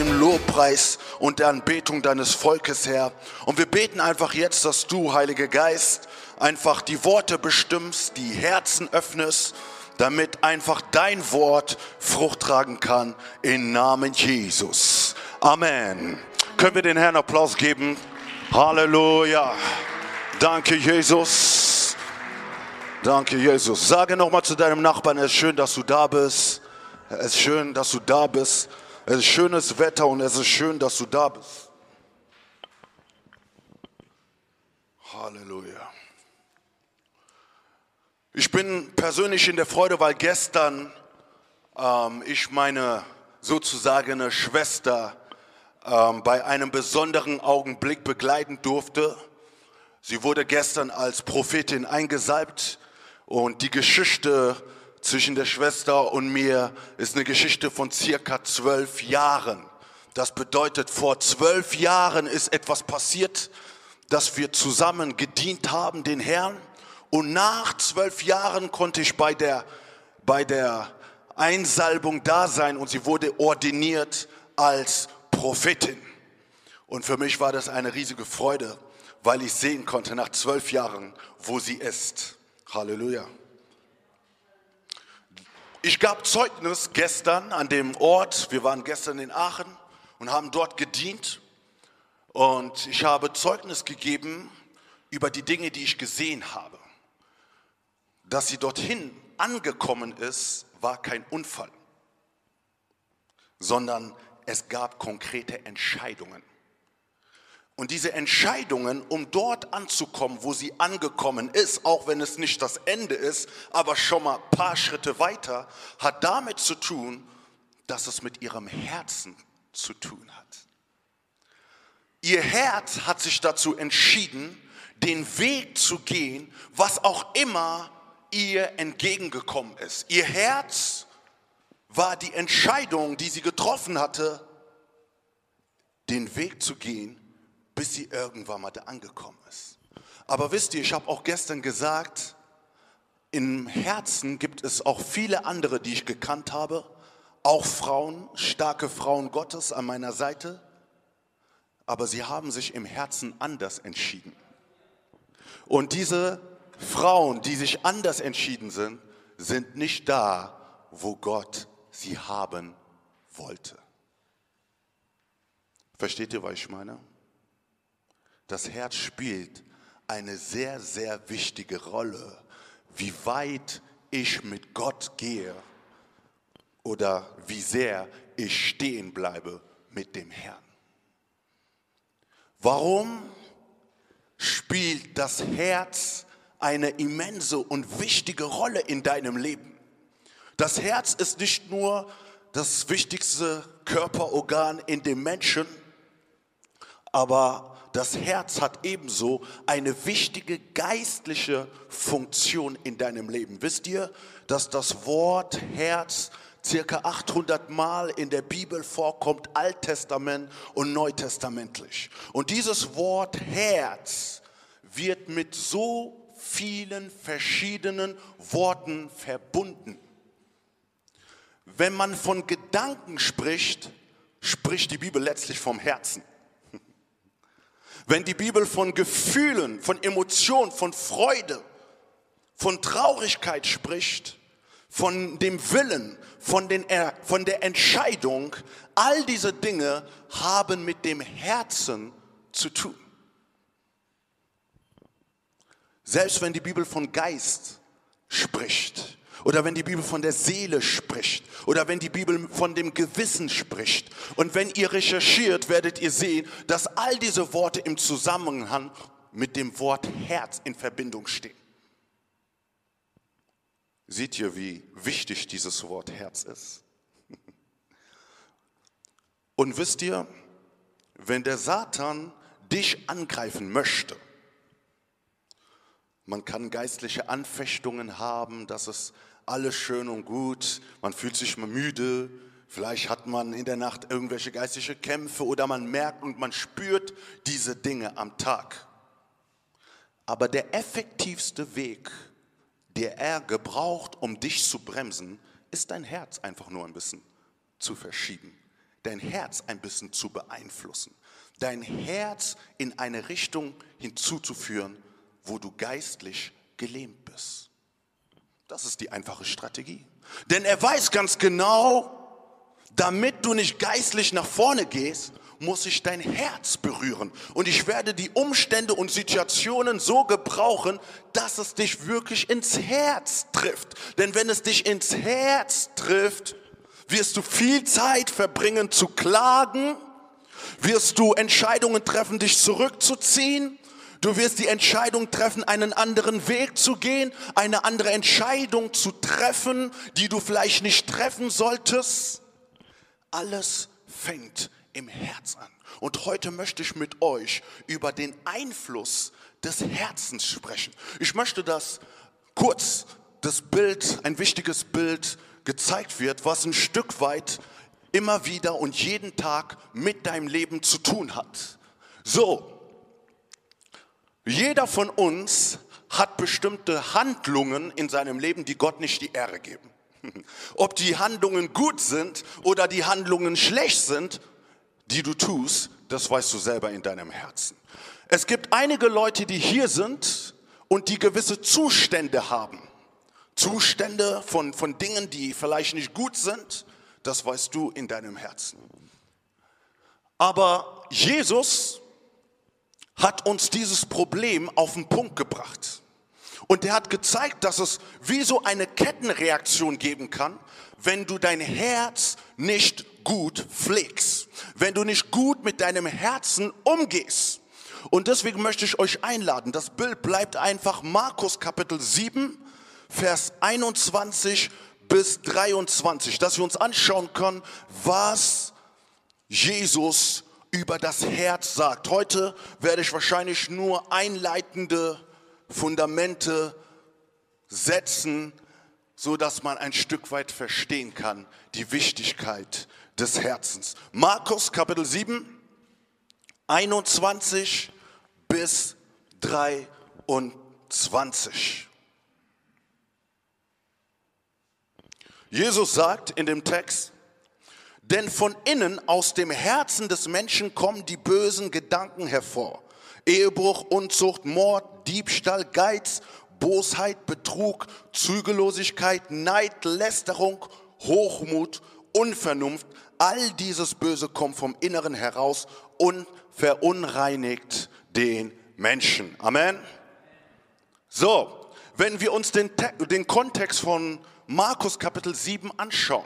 Im Lobpreis und der Anbetung deines Volkes, Herr. Und wir beten einfach jetzt, dass du, Heiliger Geist, einfach die Worte bestimmst, die Herzen öffnest, damit einfach dein Wort Frucht tragen kann im Namen Jesus. Amen. Können wir den Herrn Applaus geben? Halleluja. Danke, Jesus. Danke, Jesus. Sage nochmal zu deinem Nachbarn, es ist schön, dass du da bist. Es ist schön, dass du da bist. Es ist schönes Wetter und es ist schön, dass du da bist. Halleluja. Ich bin persönlich in der Freude, weil gestern ähm, ich meine sozusagen eine Schwester ähm, bei einem besonderen Augenblick begleiten durfte. Sie wurde gestern als Prophetin eingesalbt und die Geschichte zwischen der Schwester und mir ist eine Geschichte von circa zwölf Jahren. Das bedeutet, vor zwölf Jahren ist etwas passiert, dass wir zusammen gedient haben, den Herrn. Und nach zwölf Jahren konnte ich bei der, bei der Einsalbung da sein und sie wurde ordiniert als Prophetin. Und für mich war das eine riesige Freude, weil ich sehen konnte nach zwölf Jahren, wo sie ist. Halleluja. Ich gab Zeugnis gestern an dem Ort. Wir waren gestern in Aachen und haben dort gedient. Und ich habe Zeugnis gegeben über die Dinge, die ich gesehen habe. Dass sie dorthin angekommen ist, war kein Unfall, sondern es gab konkrete Entscheidungen. Und diese Entscheidungen, um dort anzukommen, wo sie angekommen ist, auch wenn es nicht das Ende ist, aber schon mal ein paar Schritte weiter, hat damit zu tun, dass es mit ihrem Herzen zu tun hat. Ihr Herz hat sich dazu entschieden, den Weg zu gehen, was auch immer ihr entgegengekommen ist. Ihr Herz war die Entscheidung, die sie getroffen hatte, den Weg zu gehen, bis sie irgendwann mal da angekommen ist. Aber wisst ihr, ich habe auch gestern gesagt, im Herzen gibt es auch viele andere, die ich gekannt habe, auch Frauen, starke Frauen Gottes an meiner Seite, aber sie haben sich im Herzen anders entschieden. Und diese Frauen, die sich anders entschieden sind, sind nicht da, wo Gott sie haben wollte. Versteht ihr, was ich meine? Das Herz spielt eine sehr, sehr wichtige Rolle, wie weit ich mit Gott gehe oder wie sehr ich stehen bleibe mit dem Herrn. Warum spielt das Herz eine immense und wichtige Rolle in deinem Leben? Das Herz ist nicht nur das wichtigste Körperorgan in dem Menschen, aber das Herz hat ebenso eine wichtige geistliche Funktion in deinem Leben. Wisst ihr, dass das Wort Herz circa 800 Mal in der Bibel vorkommt, Alttestament und Neutestamentlich. Und dieses Wort Herz wird mit so vielen verschiedenen Worten verbunden. Wenn man von Gedanken spricht, spricht die Bibel letztlich vom Herzen. Wenn die Bibel von Gefühlen, von Emotionen, von Freude, von Traurigkeit spricht, von dem Willen, von, den, von der Entscheidung, all diese Dinge haben mit dem Herzen zu tun. Selbst wenn die Bibel von Geist spricht, oder wenn die Bibel von der Seele spricht. Oder wenn die Bibel von dem Gewissen spricht. Und wenn ihr recherchiert, werdet ihr sehen, dass all diese Worte im Zusammenhang mit dem Wort Herz in Verbindung stehen. Seht ihr, wie wichtig dieses Wort Herz ist? Und wisst ihr, wenn der Satan dich angreifen möchte. Man kann geistliche Anfechtungen haben, das ist alles schön und gut. Man fühlt sich mal müde, vielleicht hat man in der Nacht irgendwelche geistliche Kämpfe oder man merkt und man spürt diese Dinge am Tag. Aber der effektivste Weg, der er gebraucht, um dich zu bremsen, ist dein Herz einfach nur ein bisschen zu verschieben, dein Herz ein bisschen zu beeinflussen, dein Herz in eine Richtung hinzuzuführen, wo du geistlich gelähmt bist. Das ist die einfache Strategie. Denn er weiß ganz genau, damit du nicht geistlich nach vorne gehst, muss ich dein Herz berühren. Und ich werde die Umstände und Situationen so gebrauchen, dass es dich wirklich ins Herz trifft. Denn wenn es dich ins Herz trifft, wirst du viel Zeit verbringen zu klagen, wirst du Entscheidungen treffen, dich zurückzuziehen, Du wirst die Entscheidung treffen, einen anderen Weg zu gehen, eine andere Entscheidung zu treffen, die du vielleicht nicht treffen solltest. Alles fängt im Herz an. Und heute möchte ich mit euch über den Einfluss des Herzens sprechen. Ich möchte, dass kurz das Bild, ein wichtiges Bild gezeigt wird, was ein Stück weit immer wieder und jeden Tag mit deinem Leben zu tun hat. So, jeder von uns hat bestimmte Handlungen in seinem Leben, die Gott nicht die Ehre geben. Ob die Handlungen gut sind oder die Handlungen schlecht sind, die du tust, das weißt du selber in deinem Herzen. Es gibt einige Leute, die hier sind und die gewisse Zustände haben. Zustände von, von Dingen, die vielleicht nicht gut sind, das weißt du in deinem Herzen. Aber Jesus hat uns dieses Problem auf den Punkt gebracht. Und er hat gezeigt, dass es wie so eine Kettenreaktion geben kann, wenn du dein Herz nicht gut pflegst, wenn du nicht gut mit deinem Herzen umgehst. Und deswegen möchte ich euch einladen, das Bild bleibt einfach Markus Kapitel 7, Vers 21 bis 23, dass wir uns anschauen können, was Jesus über das Herz sagt. Heute werde ich wahrscheinlich nur einleitende Fundamente setzen, so dass man ein Stück weit verstehen kann die Wichtigkeit des Herzens. Markus Kapitel 7, 21 bis 23. Jesus sagt in dem Text, denn von innen aus dem Herzen des Menschen kommen die bösen Gedanken hervor. Ehebruch, Unzucht, Mord, Diebstahl, Geiz, Bosheit, Betrug, Zügellosigkeit, Neid, Lästerung, Hochmut, Unvernunft. All dieses Böse kommt vom Inneren heraus und verunreinigt den Menschen. Amen. So, wenn wir uns den, den Kontext von Markus Kapitel 7 anschauen,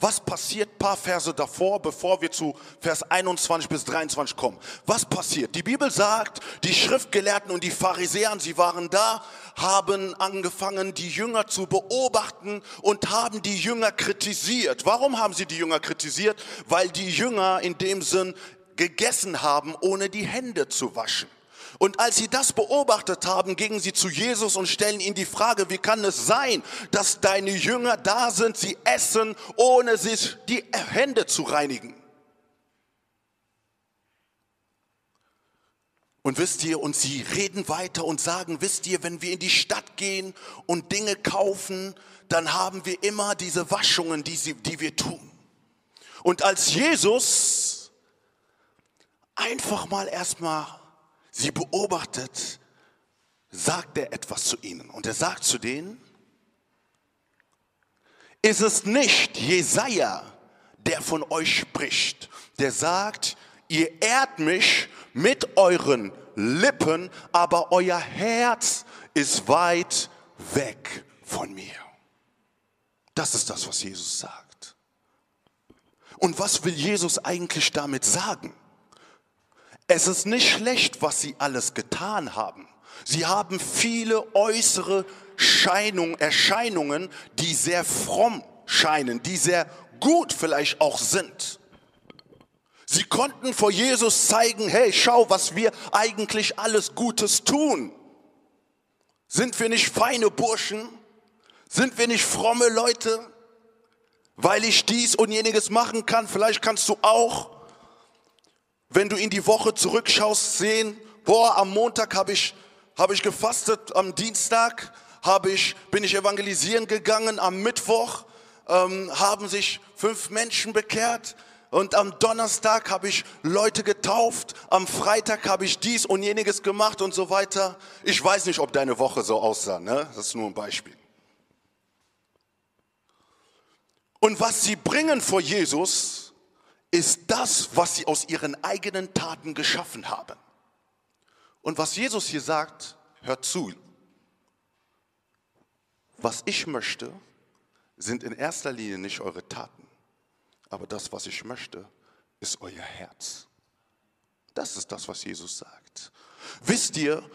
was passiert paar Verse davor, bevor wir zu Vers 21 bis 23 kommen? Was passiert? Die Bibel sagt, die Schriftgelehrten und die Pharisäer, sie waren da, haben angefangen, die Jünger zu beobachten und haben die Jünger kritisiert. Warum haben sie die Jünger kritisiert? Weil die Jünger in dem Sinn gegessen haben, ohne die Hände zu waschen. Und als sie das beobachtet haben, gingen sie zu Jesus und stellen ihm die Frage, wie kann es sein, dass deine Jünger da sind, sie essen, ohne sich die Hände zu reinigen? Und wisst ihr, und sie reden weiter und sagen, wisst ihr, wenn wir in die Stadt gehen und Dinge kaufen, dann haben wir immer diese Waschungen, die, sie, die wir tun. Und als Jesus einfach mal erstmal sie beobachtet, sagt er etwas zu ihnen. Und er sagt zu denen, ist es nicht Jesaja, der von euch spricht, der sagt, ihr ehrt mich mit euren Lippen, aber euer Herz ist weit weg von mir. Das ist das, was Jesus sagt. Und was will Jesus eigentlich damit sagen? Es ist nicht schlecht, was sie alles getan haben. Sie haben viele äußere Scheinung, Erscheinungen, die sehr fromm scheinen, die sehr gut vielleicht auch sind. Sie konnten vor Jesus zeigen, hey, schau, was wir eigentlich alles Gutes tun. Sind wir nicht feine Burschen? Sind wir nicht fromme Leute? Weil ich dies und jeniges machen kann, vielleicht kannst du auch, wenn du in die Woche zurückschaust, sehen, boah, am Montag habe ich, hab ich gefastet, am Dienstag hab ich, bin ich evangelisieren gegangen, am Mittwoch ähm, haben sich fünf Menschen bekehrt, und am Donnerstag habe ich Leute getauft, am Freitag habe ich dies und jeniges gemacht und so weiter. Ich weiß nicht, ob deine Woche so aussah, ne? das ist nur ein Beispiel. Und was sie bringen vor Jesus, ist das, was sie aus ihren eigenen Taten geschaffen haben. Und was Jesus hier sagt, hört zu. Was ich möchte, sind in erster Linie nicht eure Taten aber das, was ich möchte, ist euer Herz. Das ist das, was Jesus sagt. Wisst ihr,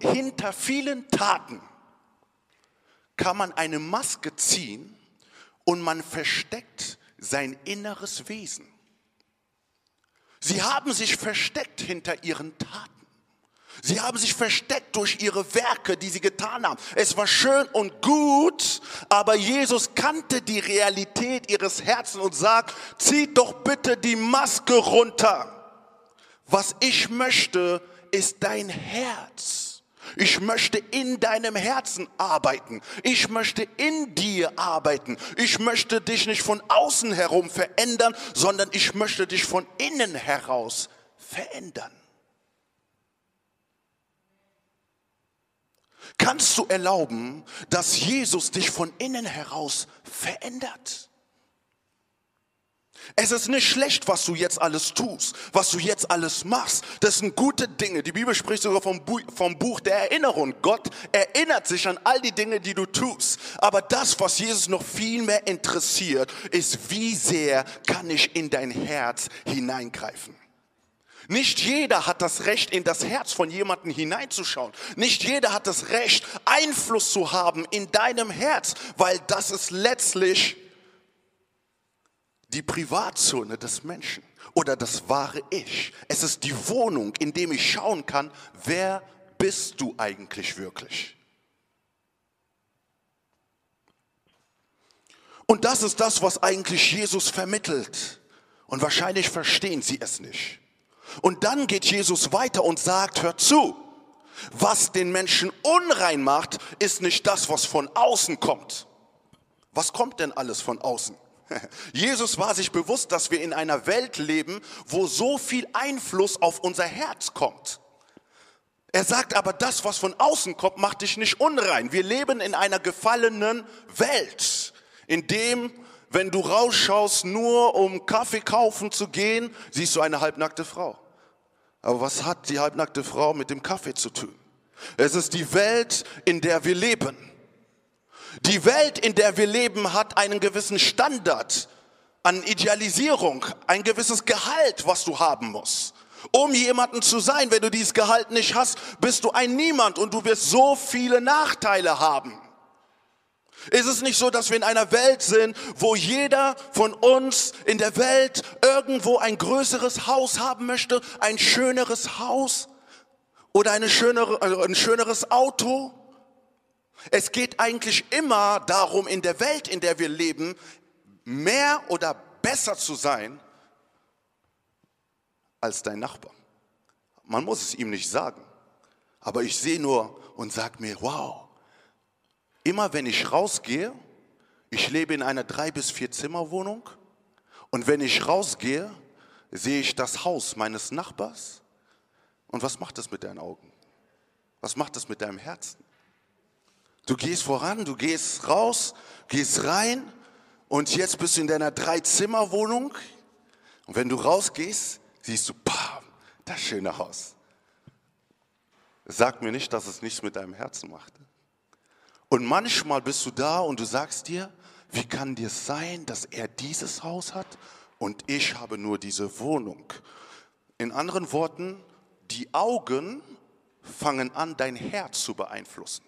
hinter vielen Taten kann man eine Maske ziehen und man versteckt sein inneres Wesen. Sie haben sich versteckt hinter ihren Taten. Sie haben sich versteckt durch ihre Werke, die sie getan haben. Es war schön und gut, aber Jesus kannte die Realität ihres Herzens und sagt, zieht doch bitte die Maske runter. Was ich möchte, ist dein Herz. Ich möchte in deinem Herzen arbeiten. Ich möchte in dir arbeiten. Ich möchte dich nicht von außen herum verändern, sondern ich möchte dich von innen heraus verändern. Kannst du erlauben, dass Jesus dich von innen heraus verändert? Es ist nicht schlecht, was du jetzt alles tust, was du jetzt alles machst. Das sind gute Dinge. Die Bibel spricht sogar vom, Bu vom Buch der Erinnerung. Gott erinnert sich an all die Dinge, die du tust. Aber das, was Jesus noch viel mehr interessiert, ist, wie sehr kann ich in dein Herz hineingreifen. Nicht jeder hat das Recht, in das Herz von jemandem hineinzuschauen. Nicht jeder hat das Recht, Einfluss zu haben in deinem Herz, weil das ist letztlich die Privatzone des Menschen oder das wahre Ich. Es ist die Wohnung, in dem ich schauen kann, wer bist du eigentlich wirklich? Und das ist das, was eigentlich Jesus vermittelt. Und wahrscheinlich verstehen sie es nicht. Und dann geht Jesus weiter und sagt, hör zu, was den Menschen unrein macht, ist nicht das, was von außen kommt. Was kommt denn alles von außen? Jesus war sich bewusst, dass wir in einer Welt leben, wo so viel Einfluss auf unser Herz kommt. Er sagt aber, das, was von außen kommt, macht dich nicht unrein. Wir leben in einer gefallenen Welt, in dem wenn du rausschaust, nur um Kaffee kaufen zu gehen, siehst du eine halbnackte Frau. Aber was hat die halbnackte Frau mit dem Kaffee zu tun? Es ist die Welt, in der wir leben. Die Welt, in der wir leben, hat einen gewissen Standard an Idealisierung, ein gewisses Gehalt, was du haben musst. Um jemanden zu sein, wenn du dieses Gehalt nicht hast, bist du ein Niemand und du wirst so viele Nachteile haben. Ist es nicht so, dass wir in einer Welt sind, wo jeder von uns in der Welt irgendwo ein größeres Haus haben möchte, ein schöneres Haus oder eine schönere, also ein schöneres Auto? Es geht eigentlich immer darum, in der Welt, in der wir leben, mehr oder besser zu sein als dein Nachbar. Man muss es ihm nicht sagen. Aber ich sehe nur und sage mir, wow, Immer wenn ich rausgehe, ich lebe in einer drei bis vier Zimmer Wohnung und wenn ich rausgehe, sehe ich das Haus meines Nachbars. Und was macht das mit deinen Augen? Was macht das mit deinem Herzen? Du gehst voran, du gehst raus, gehst rein und jetzt bist du in deiner Drei-Zimmer-Wohnung. Und wenn du rausgehst, siehst du, bam, das schöne Haus. Sag mir nicht, dass es nichts mit deinem Herzen macht. Und manchmal bist du da und du sagst dir, wie kann dir sein, dass er dieses Haus hat und ich habe nur diese Wohnung? In anderen Worten, die Augen fangen an, dein Herz zu beeinflussen.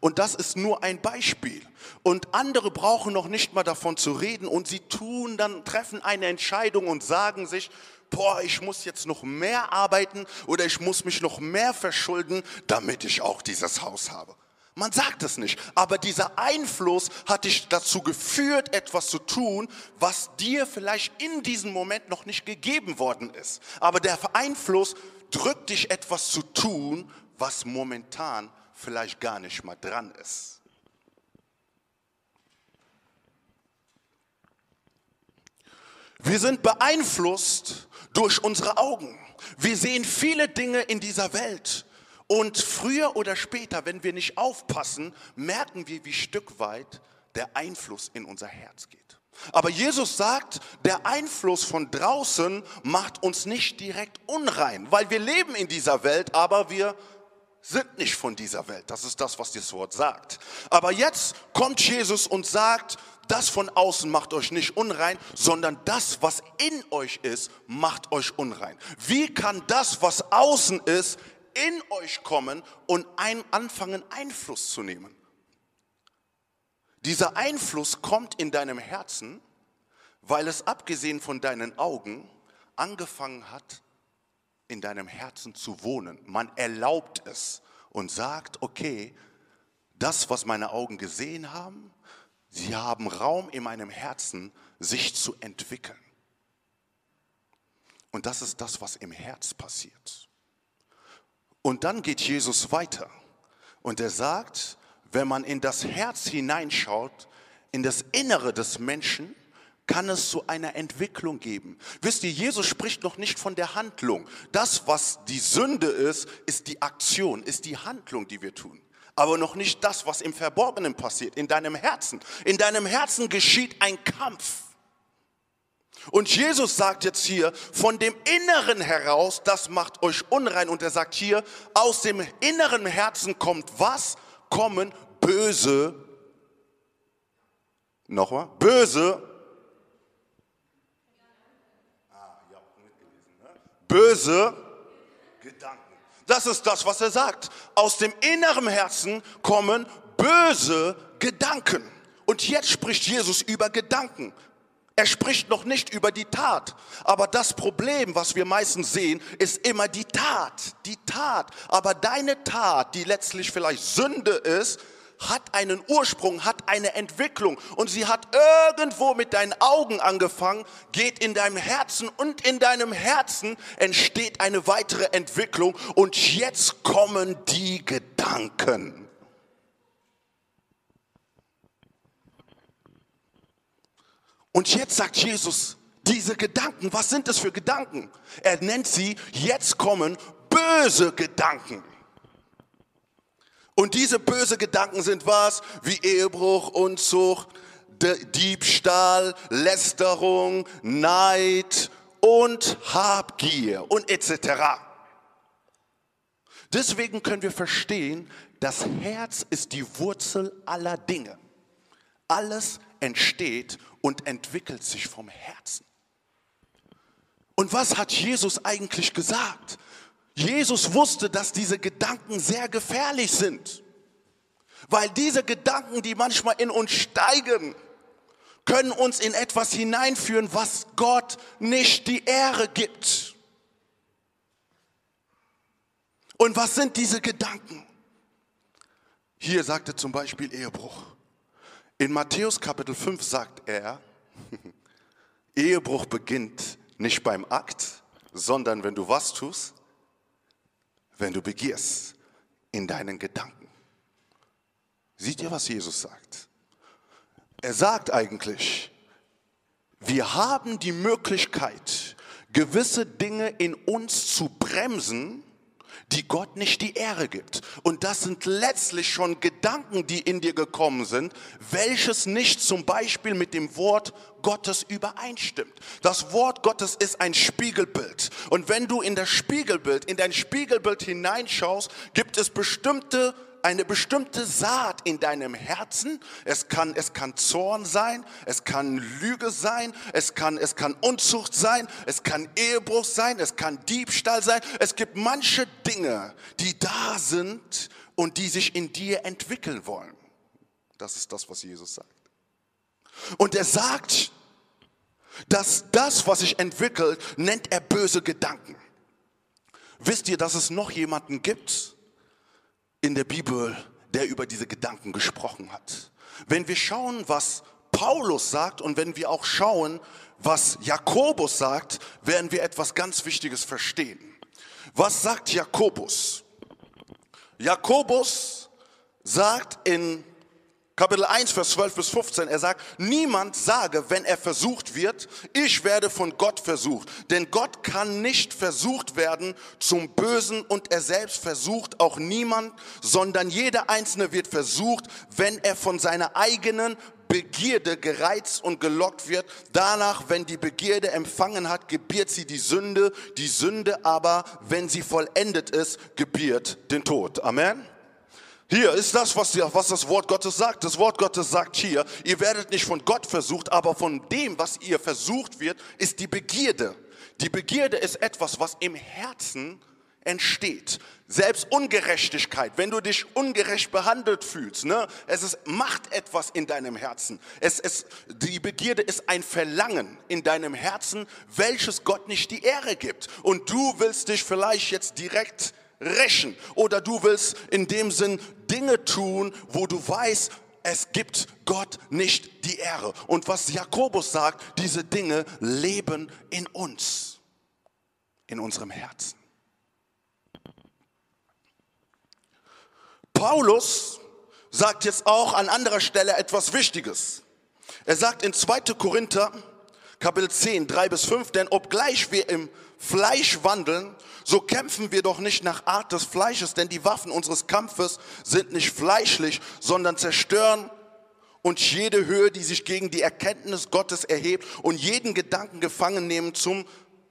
Und das ist nur ein Beispiel. Und andere brauchen noch nicht mal davon zu reden und sie tun dann, treffen eine Entscheidung und sagen sich, boah, ich muss jetzt noch mehr arbeiten oder ich muss mich noch mehr verschulden, damit ich auch dieses Haus habe. Man sagt es nicht, aber dieser Einfluss hat dich dazu geführt, etwas zu tun, was dir vielleicht in diesem Moment noch nicht gegeben worden ist. Aber der Einfluss drückt dich etwas zu tun, was momentan vielleicht gar nicht mal dran ist. Wir sind beeinflusst durch unsere Augen. Wir sehen viele Dinge in dieser Welt. Und früher oder später, wenn wir nicht aufpassen, merken wir, wie Stück weit der Einfluss in unser Herz geht. Aber Jesus sagt, der Einfluss von draußen macht uns nicht direkt unrein, weil wir leben in dieser Welt, aber wir sind nicht von dieser Welt. Das ist das, was das Wort sagt. Aber jetzt kommt Jesus und sagt, das von außen macht euch nicht unrein, sondern das, was in euch ist, macht euch unrein. Wie kann das, was außen ist, in euch kommen und ein, anfangen, Einfluss zu nehmen? Dieser Einfluss kommt in deinem Herzen, weil es abgesehen von deinen Augen angefangen hat, in deinem Herzen zu wohnen. Man erlaubt es und sagt, okay, das, was meine Augen gesehen haben, sie haben Raum in meinem Herzen, sich zu entwickeln. Und das ist das, was im Herz passiert. Und dann geht Jesus weiter und er sagt, wenn man in das Herz hineinschaut, in das Innere des Menschen, kann es zu einer Entwicklung geben. Wisst ihr, Jesus spricht noch nicht von der Handlung. Das, was die Sünde ist, ist die Aktion, ist die Handlung, die wir tun. Aber noch nicht das, was im Verborgenen passiert, in deinem Herzen. In deinem Herzen geschieht ein Kampf. Und Jesus sagt jetzt hier, von dem Inneren heraus, das macht euch unrein. Und er sagt hier, aus dem inneren Herzen kommt was? Kommen böse, nochmal, böse böse Gedanken. Das ist das, was er sagt. Aus dem inneren Herzen kommen böse Gedanken. Und jetzt spricht Jesus über Gedanken. Er spricht noch nicht über die Tat. Aber das Problem, was wir meistens sehen, ist immer die Tat. Die Tat. Aber deine Tat, die letztlich vielleicht Sünde ist, hat einen Ursprung, hat eine Entwicklung und sie hat irgendwo mit deinen Augen angefangen, geht in deinem Herzen und in deinem Herzen entsteht eine weitere Entwicklung und jetzt kommen die Gedanken. Und jetzt sagt Jesus, diese Gedanken, was sind das für Gedanken? Er nennt sie, jetzt kommen böse Gedanken. Und diese böse Gedanken sind was? Wie Ehebruch, Unzucht, Diebstahl, Lästerung, Neid und Habgier und etc. Deswegen können wir verstehen, das Herz ist die Wurzel aller Dinge. Alles entsteht und entwickelt sich vom Herzen. Und was hat Jesus eigentlich gesagt? Jesus wusste, dass diese Gedanken sehr gefährlich sind. Weil diese Gedanken, die manchmal in uns steigen, können uns in etwas hineinführen, was Gott nicht die Ehre gibt. Und was sind diese Gedanken? Hier sagte zum Beispiel Ehebruch. In Matthäus Kapitel 5 sagt er, Ehebruch beginnt nicht beim Akt, sondern wenn du was tust, wenn du begierst in deinen Gedanken. Seht ihr, was Jesus sagt? Er sagt eigentlich, wir haben die Möglichkeit, gewisse Dinge in uns zu bremsen, die Gott nicht die Ehre gibt. Und das sind letztlich schon Gedanken, die in dir gekommen sind, welches nicht zum Beispiel mit dem Wort Gottes übereinstimmt. Das Wort Gottes ist ein Spiegelbild. Und wenn du in das Spiegelbild, in dein Spiegelbild hineinschaust, gibt es bestimmte eine bestimmte Saat in deinem Herzen. Es kann, es kann Zorn sein, es kann Lüge sein, es kann, es kann Unzucht sein, es kann Ehebruch sein, es kann Diebstahl sein. Es gibt manche Dinge, die da sind und die sich in dir entwickeln wollen. Das ist das, was Jesus sagt. Und er sagt, dass das, was sich entwickelt, nennt er böse Gedanken. Wisst ihr, dass es noch jemanden gibt in der Bibel, der über diese Gedanken gesprochen hat? Wenn wir schauen, was Paulus sagt und wenn wir auch schauen, was Jakobus sagt, werden wir etwas ganz Wichtiges verstehen. Was sagt Jakobus? Jakobus sagt in Kapitel 1, Vers 12 bis 15, er sagt, niemand sage, wenn er versucht wird, ich werde von Gott versucht. Denn Gott kann nicht versucht werden zum Bösen und er selbst versucht auch niemand, sondern jeder Einzelne wird versucht, wenn er von seiner eigenen Begierde gereizt und gelockt wird. Danach, wenn die Begierde empfangen hat, gebiert sie die Sünde. Die Sünde aber, wenn sie vollendet ist, gebiert den Tod. Amen. Hier ist das, was, was das Wort Gottes sagt. Das Wort Gottes sagt hier, ihr werdet nicht von Gott versucht, aber von dem, was ihr versucht wird, ist die Begierde. Die Begierde ist etwas, was im Herzen entsteht. Selbst Ungerechtigkeit, wenn du dich ungerecht behandelt fühlst, ne, es ist, macht etwas in deinem Herzen. Es, es, die Begierde ist ein Verlangen in deinem Herzen, welches Gott nicht die Ehre gibt. Und du willst dich vielleicht jetzt direkt rächen oder du willst in dem Sinn Dinge tun, wo du weißt, es gibt Gott nicht die Ehre. Und was Jakobus sagt, diese Dinge leben in uns, in unserem Herzen. Paulus sagt jetzt auch an anderer Stelle etwas Wichtiges. Er sagt in 2. Korinther, Kapitel 10, 3 bis 5, denn obgleich wir im Fleisch wandeln, so kämpfen wir doch nicht nach Art des Fleisches, denn die Waffen unseres Kampfes sind nicht fleischlich, sondern zerstören und jede Höhe, die sich gegen die Erkenntnis Gottes erhebt und jeden Gedanken gefangen nehmen zum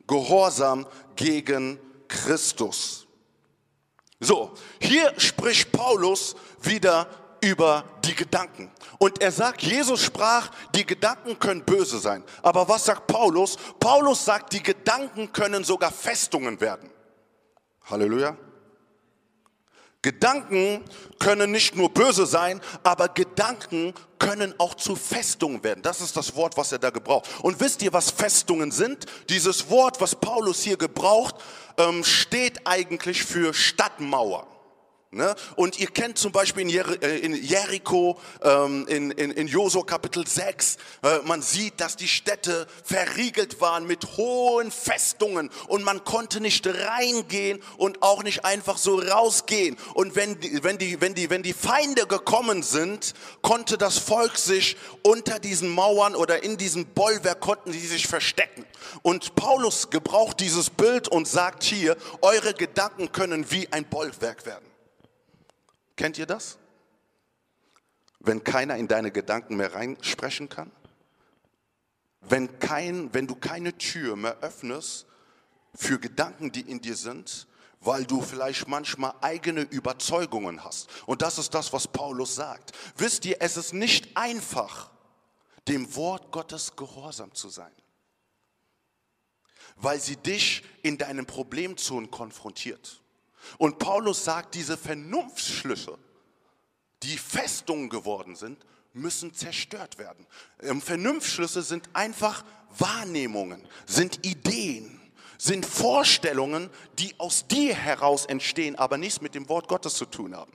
Gehorsam gegen Christus. So, hier spricht Paulus wieder über die Gedanken. Und er sagt, Jesus sprach, die Gedanken können böse sein. Aber was sagt Paulus? Paulus sagt, die Gedanken können sogar Festungen werden. Halleluja. Gedanken können nicht nur böse sein, aber Gedanken können auch zu Festungen werden. Das ist das Wort, was er da gebraucht. Und wisst ihr, was Festungen sind? Dieses Wort, was Paulus hier gebraucht, ähm, steht eigentlich für Stadtmauer. Ne? Und ihr kennt zum Beispiel in, Jer äh, in Jericho, ähm, in, in, in Josua Kapitel 6, äh, man sieht, dass die Städte verriegelt waren mit hohen Festungen und man konnte nicht reingehen und auch nicht einfach so rausgehen. Und wenn die, wenn die, wenn die, wenn die Feinde gekommen sind, konnte das Volk sich unter diesen Mauern oder in diesem Bollwerk konnten sie sich verstecken. Und Paulus gebraucht dieses Bild und sagt hier, eure Gedanken können wie ein Bollwerk werden. Kennt ihr das? Wenn keiner in deine Gedanken mehr reinsprechen kann? Wenn, kein, wenn du keine Tür mehr öffnest für Gedanken, die in dir sind, weil du vielleicht manchmal eigene Überzeugungen hast. Und das ist das, was Paulus sagt. Wisst ihr, es ist nicht einfach, dem Wort Gottes gehorsam zu sein, weil sie dich in deinen Problemzonen konfrontiert. Und Paulus sagt, diese Vernunftsschlüsse, die Festungen geworden sind, müssen zerstört werden. Ähm, Vernunftsschlüsse sind einfach Wahrnehmungen, sind Ideen, sind Vorstellungen, die aus dir heraus entstehen, aber nichts mit dem Wort Gottes zu tun haben.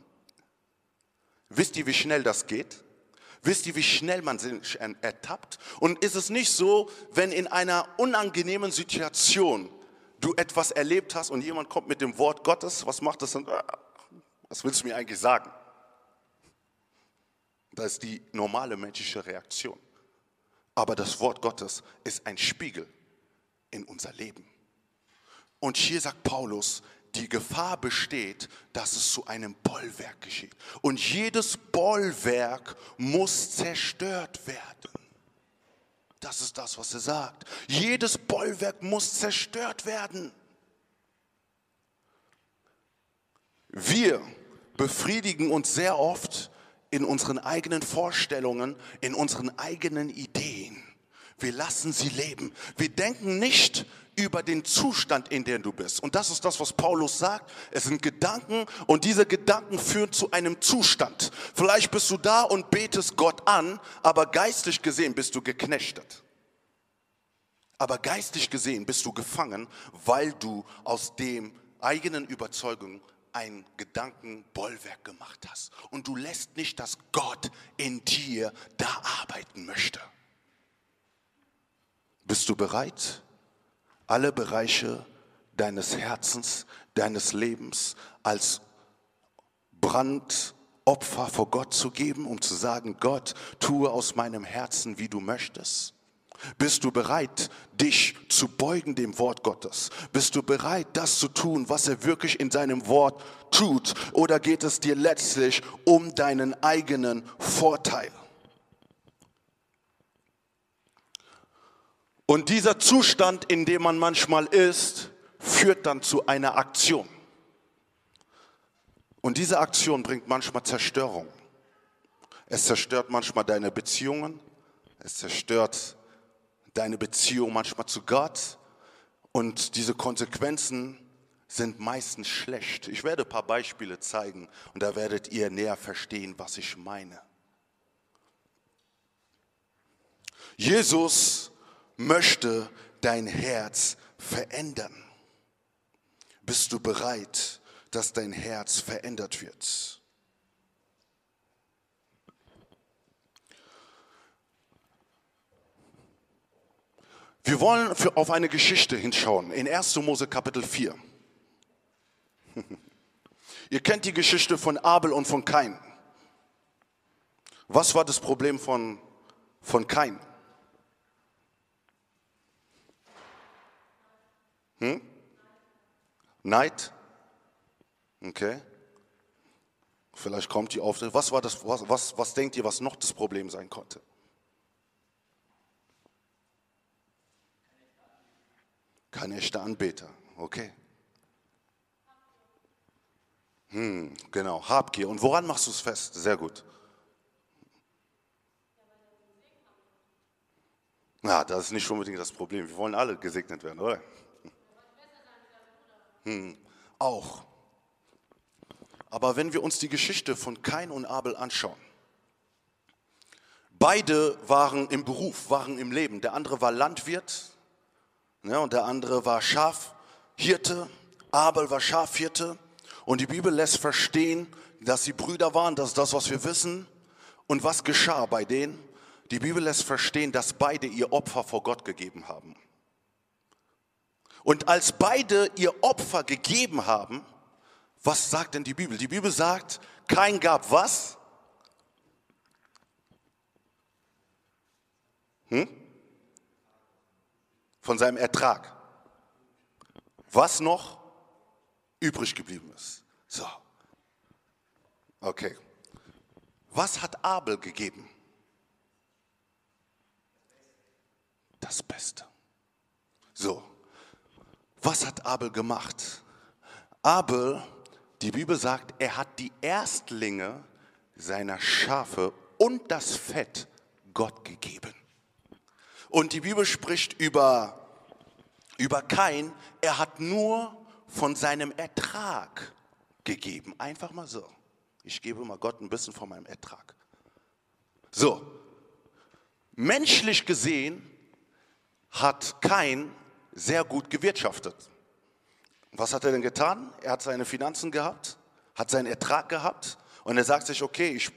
Wisst ihr, wie schnell das geht? Wisst ihr, wie schnell man sich ertappt? Und ist es nicht so, wenn in einer unangenehmen Situation du etwas erlebt hast und jemand kommt mit dem Wort Gottes, was macht das dann? Was willst du mir eigentlich sagen? Das ist die normale menschliche Reaktion. Aber das Wort Gottes ist ein Spiegel in unser Leben. Und hier sagt Paulus, die Gefahr besteht, dass es zu einem Bollwerk geschieht. Und jedes Bollwerk muss zerstört werden. Das ist das, was er sagt. Jedes Bollwerk muss zerstört werden. Wir befriedigen uns sehr oft in unseren eigenen Vorstellungen, in unseren eigenen Ideen. Wir lassen sie leben. Wir denken nicht über den Zustand, in dem du bist. Und das ist das, was Paulus sagt. Es sind Gedanken und diese Gedanken führen zu einem Zustand. Vielleicht bist du da und betest Gott an, aber geistlich gesehen bist du geknechtet. Aber geistig gesehen bist du gefangen, weil du aus dem eigenen Überzeugung ein Gedankenbollwerk gemacht hast. Und du lässt nicht, dass Gott in dir da arbeiten möchte. Bist du bereit, alle Bereiche deines Herzens, deines Lebens als Brandopfer vor Gott zu geben, um zu sagen, Gott, tue aus meinem Herzen, wie du möchtest? Bist du bereit, dich zu beugen dem Wort Gottes? Bist du bereit, das zu tun, was er wirklich in seinem Wort tut? Oder geht es dir letztlich um deinen eigenen Vorteil? Und dieser Zustand, in dem man manchmal ist, führt dann zu einer Aktion. Und diese Aktion bringt manchmal Zerstörung. Es zerstört manchmal deine Beziehungen, es zerstört deine Beziehung manchmal zu Gott und diese Konsequenzen sind meistens schlecht. Ich werde ein paar Beispiele zeigen und da werdet ihr näher verstehen, was ich meine. Jesus möchte dein Herz verändern. Bist du bereit, dass dein Herz verändert wird? Wir wollen für, auf eine Geschichte hinschauen in 1. Mose Kapitel 4. Ihr kennt die Geschichte von Abel und von Kain. Was war das Problem von, von Kain? Hm? Neid? Okay. Vielleicht kommt die auf. Was war das? Was, was, was denkt ihr, was noch das Problem sein konnte? Kein echter Anbeter. Okay. Hm, genau, Habgier. Und woran machst du es fest? Sehr gut. Na, das ist nicht unbedingt das Problem. Wir wollen alle gesegnet werden, oder? Hm, auch. Aber wenn wir uns die Geschichte von Kain und Abel anschauen, beide waren im Beruf, waren im Leben. Der andere war Landwirt, Ne, und der andere war Schafhirte, Abel war Schafhirte. Und die Bibel lässt verstehen, dass sie Brüder waren, das ist das, was wir wissen. Und was geschah bei denen? Die Bibel lässt verstehen, dass beide ihr Opfer vor Gott gegeben haben. Und als beide ihr Opfer gegeben haben, was sagt denn die Bibel? Die Bibel sagt, kein gab was? Hm? von seinem Ertrag. Was noch übrig geblieben ist. So. Okay. Was hat Abel gegeben? Das Beste. So. Was hat Abel gemacht? Abel, die Bibel sagt, er hat die Erstlinge seiner Schafe und das Fett Gott gegeben. Und die Bibel spricht über, über Kain, er hat nur von seinem Ertrag gegeben. Einfach mal so. Ich gebe mal Gott ein bisschen von meinem Ertrag. So, menschlich gesehen hat Kain sehr gut gewirtschaftet. Was hat er denn getan? Er hat seine Finanzen gehabt, hat seinen Ertrag gehabt und er sagt sich, okay, ich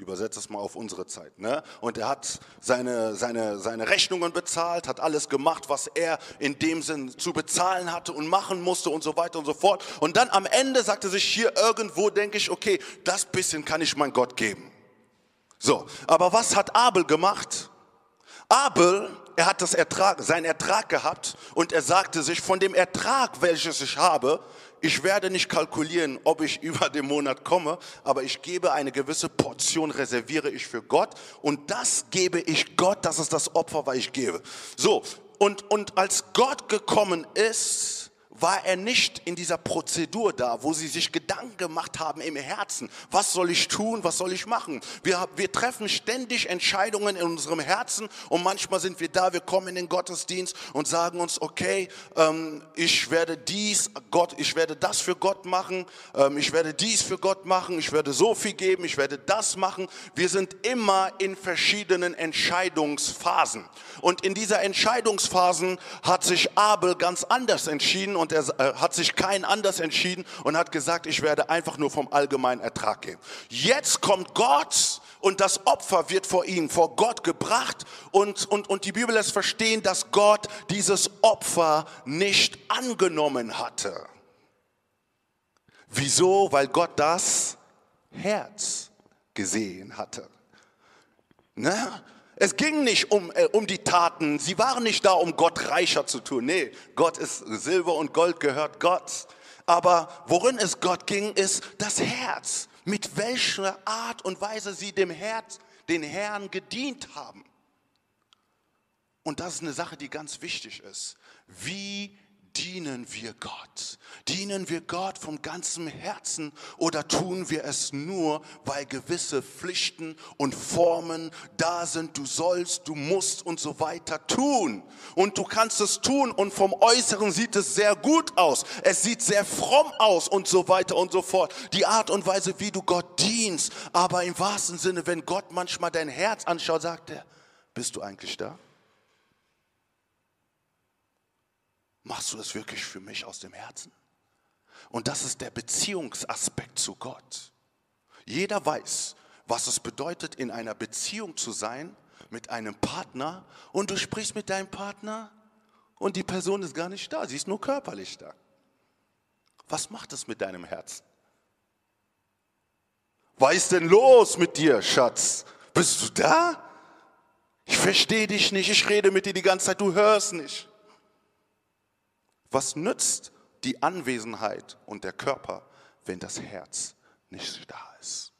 übersetze es mal auf unsere Zeit. Ne? Und er hat seine, seine, seine Rechnungen bezahlt, hat alles gemacht, was er in dem Sinn zu bezahlen hatte und machen musste und so weiter und so fort. Und dann am Ende sagte sich hier irgendwo, denke ich, okay, das bisschen kann ich mein Gott geben. So, aber was hat Abel gemacht? Abel, er hat das Ertrag, seinen Ertrag gehabt und er sagte sich, von dem Ertrag, welches ich habe, ich werde nicht kalkulieren, ob ich über den Monat komme, aber ich gebe eine gewisse Portion, reserviere ich für Gott und das gebe ich Gott, das ist das Opfer, was ich gebe. So, und, und als Gott gekommen ist, war er nicht in dieser Prozedur da, wo sie sich Gedanken gemacht haben im Herzen. Was soll ich tun? Was soll ich machen? Wir, wir treffen ständig Entscheidungen in unserem Herzen und manchmal sind wir da, wir kommen in den Gottesdienst und sagen uns, okay, ähm, ich werde dies, Gott, ich werde das für Gott machen, ähm, ich werde dies für Gott machen, ich werde so viel geben, ich werde das machen. Wir sind immer in verschiedenen Entscheidungsphasen. Und in dieser Entscheidungsphasen hat sich Abel ganz anders entschieden und er äh, hat sich kein anders entschieden und hat gesagt, ich werde einfach nur vom allgemeinen Ertrag gehen. Jetzt kommt Gott und das Opfer wird vor ihm, vor Gott gebracht und, und, und die Bibel lässt verstehen, dass Gott dieses Opfer nicht angenommen hatte. Wieso? Weil Gott das Herz gesehen hatte. Ne? Es ging nicht um, äh, um die Taten. Sie waren nicht da, um Gott reicher zu tun. Nee, Gott ist Silber und Gold gehört Gott. Aber worin es Gott ging, ist das Herz. Mit welcher Art und Weise sie dem Herz, den Herrn gedient haben. Und das ist eine Sache, die ganz wichtig ist. Wie dienen wir Gott? Dienen wir Gott vom ganzen Herzen oder tun wir es nur, weil gewisse Pflichten und Formen da sind? Du sollst, du musst und so weiter tun. Und du kannst es tun und vom Äußeren sieht es sehr gut aus. Es sieht sehr fromm aus und so weiter und so fort. Die Art und Weise, wie du Gott dienst. Aber im wahrsten Sinne, wenn Gott manchmal dein Herz anschaut, sagt er, bist du eigentlich da? Du das wirklich für mich aus dem Herzen? Und das ist der Beziehungsaspekt zu Gott. Jeder weiß, was es bedeutet, in einer Beziehung zu sein mit einem Partner und du sprichst mit deinem Partner und die Person ist gar nicht da, sie ist nur körperlich da. Was macht es mit deinem Herzen? Was ist denn los mit dir, Schatz? Bist du da? Ich verstehe dich nicht, ich rede mit dir die ganze Zeit, du hörst nicht. Was nützt die Anwesenheit und der Körper, wenn das Herz nicht da ist?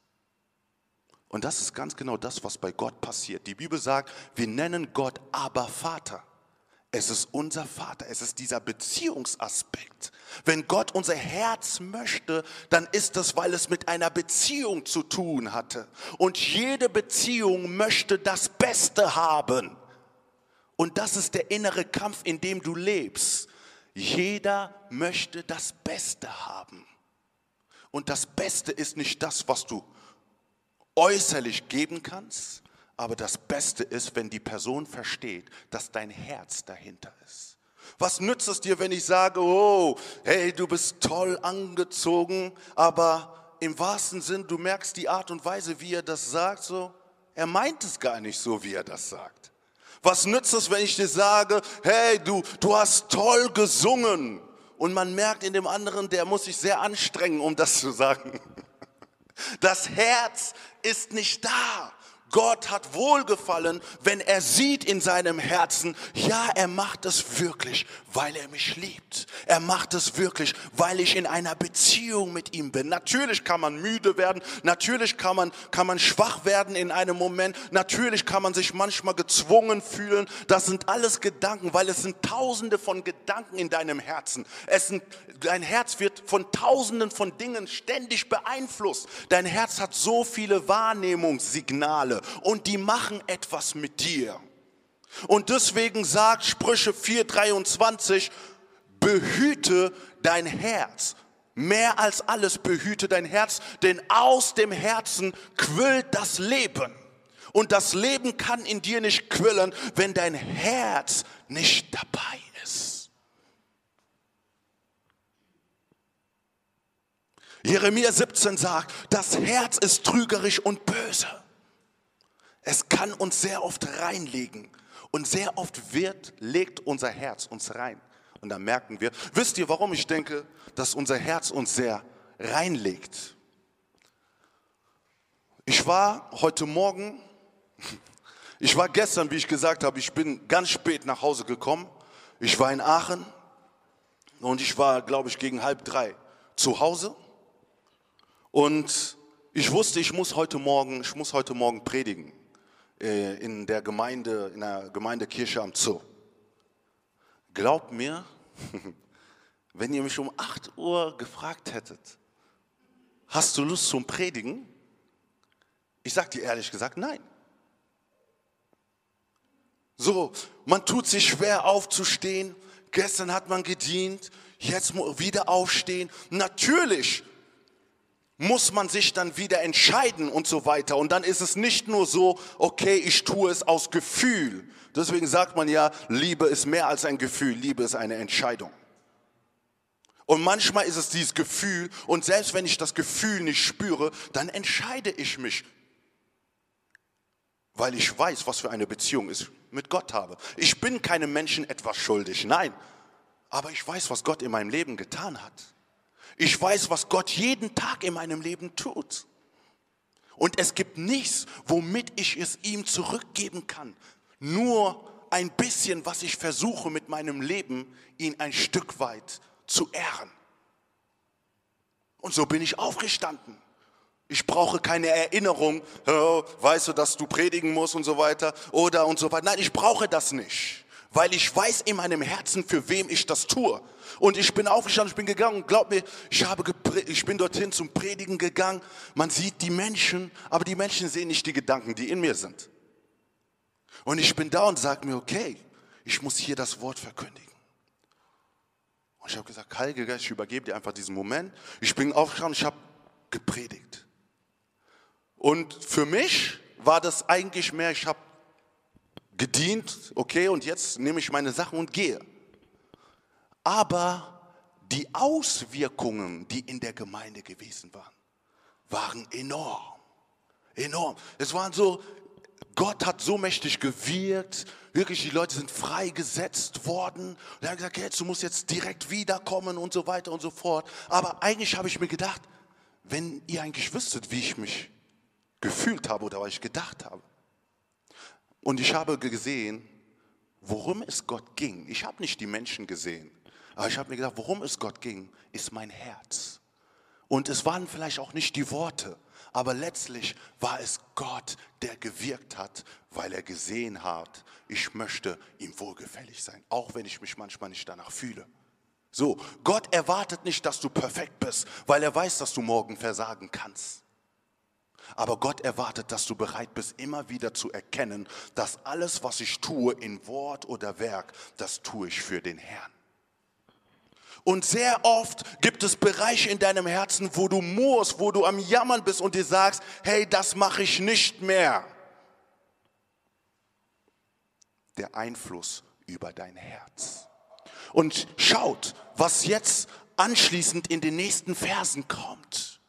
Und das ist ganz genau das, was bei Gott passiert. Die Bibel sagt, wir nennen Gott aber Vater. Es ist unser Vater, es ist dieser Beziehungsaspekt. Wenn Gott unser Herz möchte, dann ist das, weil es mit einer Beziehung zu tun hatte. Und jede Beziehung möchte das Beste haben. Und das ist der innere Kampf, in dem du lebst. Jeder möchte das Beste haben. Und das Beste ist nicht das, was du äußerlich geben kannst, aber das Beste ist, wenn die Person versteht, dass dein Herz dahinter ist. Was nützt es dir, wenn ich sage, oh, hey, du bist toll angezogen, aber im wahrsten Sinn, du merkst die Art und Weise, wie er das sagt, so, er meint es gar nicht so, wie er das sagt. Was nützt es, wenn ich dir sage, hey, du, du hast toll gesungen? Und man merkt in dem anderen, der muss sich sehr anstrengen, um das zu sagen. Das Herz ist nicht da. Gott hat Wohlgefallen, wenn er sieht in seinem Herzen, ja, er macht es wirklich, weil er mich liebt. Er macht es wirklich, weil ich in einer Beziehung mit ihm bin. Natürlich kann man müde werden, natürlich kann man, kann man schwach werden in einem Moment, natürlich kann man sich manchmal gezwungen fühlen. Das sind alles Gedanken, weil es sind tausende von Gedanken in deinem Herzen. Es sind, dein Herz wird von tausenden von Dingen ständig beeinflusst. Dein Herz hat so viele Wahrnehmungssignale und die machen etwas mit dir. Und deswegen sagt Sprüche 4:23, behüte dein Herz. Mehr als alles behüte dein Herz, denn aus dem Herzen quillt das Leben. Und das Leben kann in dir nicht quillen, wenn dein Herz nicht dabei ist. Jeremia 17 sagt, das Herz ist trügerisch und böse. Es kann uns sehr oft reinlegen und sehr oft wird, legt unser Herz uns rein. Und da merken wir, wisst ihr, warum ich denke, dass unser Herz uns sehr reinlegt? Ich war heute Morgen, ich war gestern, wie ich gesagt habe, ich bin ganz spät nach Hause gekommen. Ich war in Aachen und ich war, glaube ich, gegen halb drei zu Hause. Und ich wusste, ich muss heute Morgen, ich muss heute Morgen predigen. Äh, in der Gemeinde, in der Gemeindekirche am Zoo. Glaubt mir, wenn ihr mich um 8 Uhr gefragt hättet, hast du Lust zum Predigen? Ich sage dir ehrlich gesagt, nein. So, man tut sich schwer aufzustehen. Gestern hat man gedient, jetzt wieder aufstehen. Natürlich muss man sich dann wieder entscheiden und so weiter. Und dann ist es nicht nur so, okay, ich tue es aus Gefühl. Deswegen sagt man ja, Liebe ist mehr als ein Gefühl, Liebe ist eine Entscheidung. Und manchmal ist es dieses Gefühl, und selbst wenn ich das Gefühl nicht spüre, dann entscheide ich mich, weil ich weiß, was für eine Beziehung ich mit Gott habe. Ich bin keinem Menschen etwas schuldig, nein, aber ich weiß, was Gott in meinem Leben getan hat. Ich weiß, was Gott jeden Tag in meinem Leben tut. Und es gibt nichts, womit ich es ihm zurückgeben kann. Nur ein bisschen, was ich versuche mit meinem Leben, ihn ein Stück weit zu ehren. Und so bin ich aufgestanden. Ich brauche keine Erinnerung, oh, weißt du, dass du predigen musst und so weiter oder und so weiter. Nein, ich brauche das nicht weil ich weiß in meinem Herzen, für wem ich das tue. Und ich bin aufgestanden, ich bin gegangen und glaub mir, ich, habe ich bin dorthin zum Predigen gegangen. Man sieht die Menschen, aber die Menschen sehen nicht die Gedanken, die in mir sind. Und ich bin da und sage mir, okay, ich muss hier das Wort verkündigen. Und ich habe gesagt, Heilige Geist, ich übergebe dir einfach diesen Moment. Ich bin aufgestanden, ich habe gepredigt. Und für mich war das eigentlich mehr, ich habe gedient, okay, und jetzt nehme ich meine Sachen und gehe. Aber die Auswirkungen, die in der Gemeinde gewesen waren, waren enorm. Enorm. Es waren so, Gott hat so mächtig gewirkt, wirklich die Leute sind freigesetzt worden. Und er hat gesagt, jetzt, du musst jetzt direkt wiederkommen und so weiter und so fort. Aber eigentlich habe ich mir gedacht, wenn ihr eigentlich wüsstet, wie ich mich gefühlt habe oder was ich gedacht habe, und ich habe gesehen, worum es Gott ging. Ich habe nicht die Menschen gesehen, aber ich habe mir gedacht, worum es Gott ging, ist mein Herz. Und es waren vielleicht auch nicht die Worte, aber letztlich war es Gott, der gewirkt hat, weil er gesehen hat, ich möchte ihm wohlgefällig sein, auch wenn ich mich manchmal nicht danach fühle. So, Gott erwartet nicht, dass du perfekt bist, weil er weiß, dass du morgen versagen kannst. Aber Gott erwartet, dass du bereit bist, immer wieder zu erkennen, dass alles, was ich tue in Wort oder Werk, das tue ich für den Herrn. Und sehr oft gibt es Bereiche in deinem Herzen, wo du murrst, wo du am Jammern bist und dir sagst, hey, das mache ich nicht mehr. Der Einfluss über dein Herz. Und schaut, was jetzt anschließend in den nächsten Versen kommt.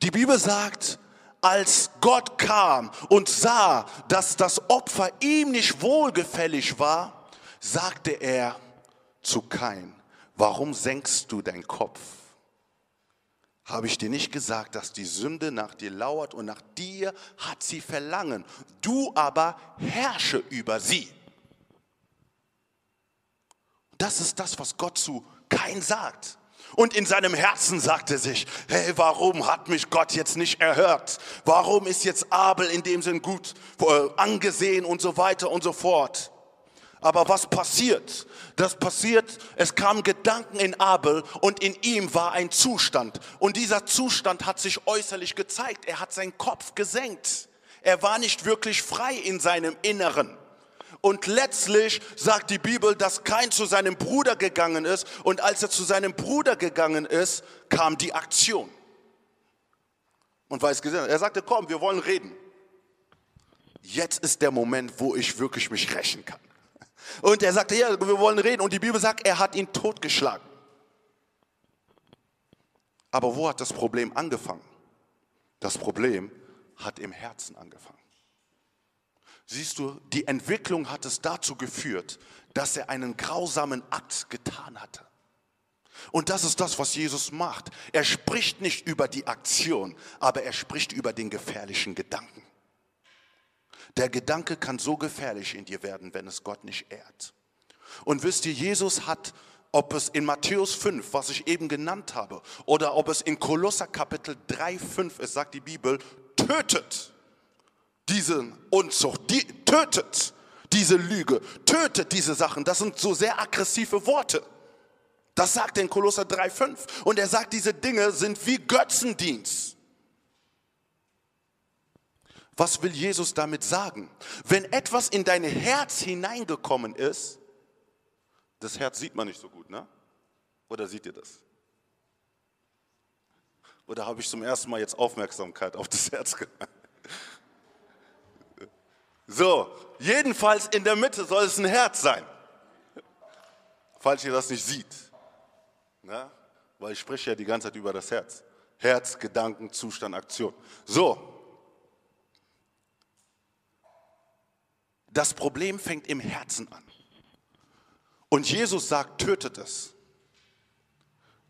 Die Bibel sagt, als Gott kam und sah, dass das Opfer ihm nicht wohlgefällig war, sagte er zu Kain, warum senkst du deinen Kopf? Habe ich dir nicht gesagt, dass die Sünde nach dir lauert und nach dir hat sie Verlangen, du aber herrsche über sie? Das ist das, was Gott zu Kain sagt. Und in seinem Herzen sagte sich, hey, warum hat mich Gott jetzt nicht erhört? Warum ist jetzt Abel in dem Sinn gut äh, angesehen und so weiter und so fort? Aber was passiert? Das passiert, es kamen Gedanken in Abel und in ihm war ein Zustand. Und dieser Zustand hat sich äußerlich gezeigt. Er hat seinen Kopf gesenkt. Er war nicht wirklich frei in seinem Inneren. Und letztlich sagt die Bibel, dass kein zu seinem Bruder gegangen ist. Und als er zu seinem Bruder gegangen ist, kam die Aktion. Und weiß gesehen, er sagte, komm, wir wollen reden. Jetzt ist der Moment, wo ich wirklich mich rächen kann. Und er sagte, ja, wir wollen reden. Und die Bibel sagt, er hat ihn totgeschlagen. Aber wo hat das Problem angefangen? Das Problem hat im Herzen angefangen. Siehst du, die Entwicklung hat es dazu geführt, dass er einen grausamen Akt getan hatte. Und das ist das, was Jesus macht. Er spricht nicht über die Aktion, aber er spricht über den gefährlichen Gedanken. Der Gedanke kann so gefährlich in dir werden, wenn es Gott nicht ehrt. Und wisst ihr, Jesus hat, ob es in Matthäus 5, was ich eben genannt habe, oder ob es in Kolosser Kapitel 3, 5 ist, sagt die Bibel, tötet diese Unzucht, die tötet diese Lüge, tötet diese Sachen. Das sind so sehr aggressive Worte. Das sagt er in Kolosser 3,5. Und er sagt, diese Dinge sind wie Götzendienst. Was will Jesus damit sagen? Wenn etwas in dein Herz hineingekommen ist, das Herz sieht man nicht so gut, ne? Oder seht ihr das? Oder habe ich zum ersten Mal jetzt Aufmerksamkeit auf das Herz gemacht? So, jedenfalls in der Mitte soll es ein Herz sein. Falls ihr das nicht seht. Ne? Weil ich spreche ja die ganze Zeit über das Herz. Herz, Gedanken, Zustand, Aktion. So. Das Problem fängt im Herzen an. Und Jesus sagt, tötet es.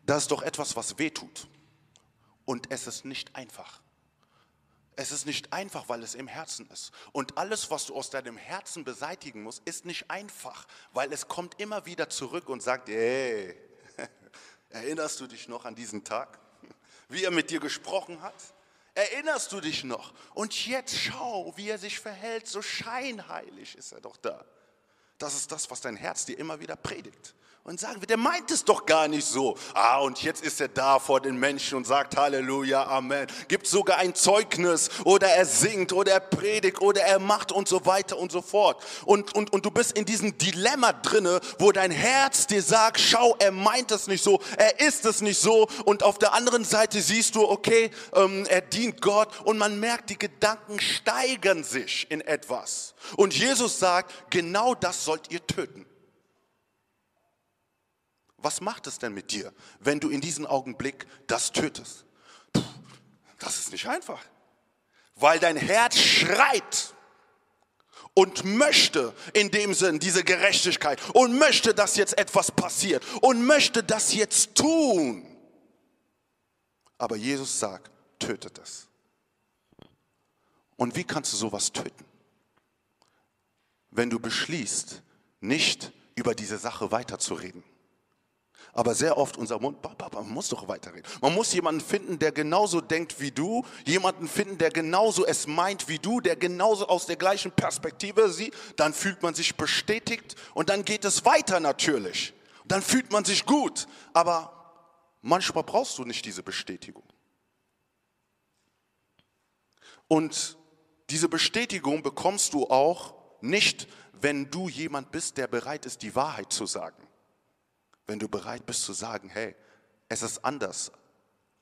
Das ist doch etwas, was wehtut. Und es ist nicht einfach. Es ist nicht einfach, weil es im Herzen ist. Und alles, was du aus deinem Herzen beseitigen musst, ist nicht einfach, weil es kommt immer wieder zurück und sagt, ey, erinnerst du dich noch an diesen Tag, wie er mit dir gesprochen hat? Erinnerst du dich noch? Und jetzt schau, wie er sich verhält, so scheinheilig ist er doch da. Das ist das, was dein Herz dir immer wieder predigt und sagen wir, der meint es doch gar nicht so. Ah, und jetzt ist er da vor den Menschen und sagt Halleluja, Amen. Gibt sogar ein Zeugnis oder er singt oder er predigt oder er macht und so weiter und so fort. Und, und, und du bist in diesem Dilemma drinne, wo dein Herz dir sagt, schau, er meint es nicht so, er ist es nicht so. Und auf der anderen Seite siehst du, okay, ähm, er dient Gott und man merkt, die Gedanken steigern sich in etwas. Und Jesus sagt, genau das sollt ihr töten. Was macht es denn mit dir, wenn du in diesem Augenblick das tötest? Puh, das ist nicht einfach, weil dein Herz schreit und möchte in dem Sinn diese Gerechtigkeit und möchte, dass jetzt etwas passiert und möchte das jetzt tun. Aber Jesus sagt, tötet es. Und wie kannst du sowas töten? Wenn du beschließt, nicht über diese Sache weiterzureden. Aber sehr oft unser Mund, man muss doch weiterreden. Man muss jemanden finden, der genauso denkt wie du, jemanden finden, der genauso es meint wie du, der genauso aus der gleichen Perspektive sieht. Dann fühlt man sich bestätigt und dann geht es weiter natürlich. Dann fühlt man sich gut. Aber manchmal brauchst du nicht diese Bestätigung. Und diese Bestätigung bekommst du auch nicht, wenn du jemand bist, der bereit ist, die Wahrheit zu sagen wenn du bereit bist zu sagen, hey, es ist anders,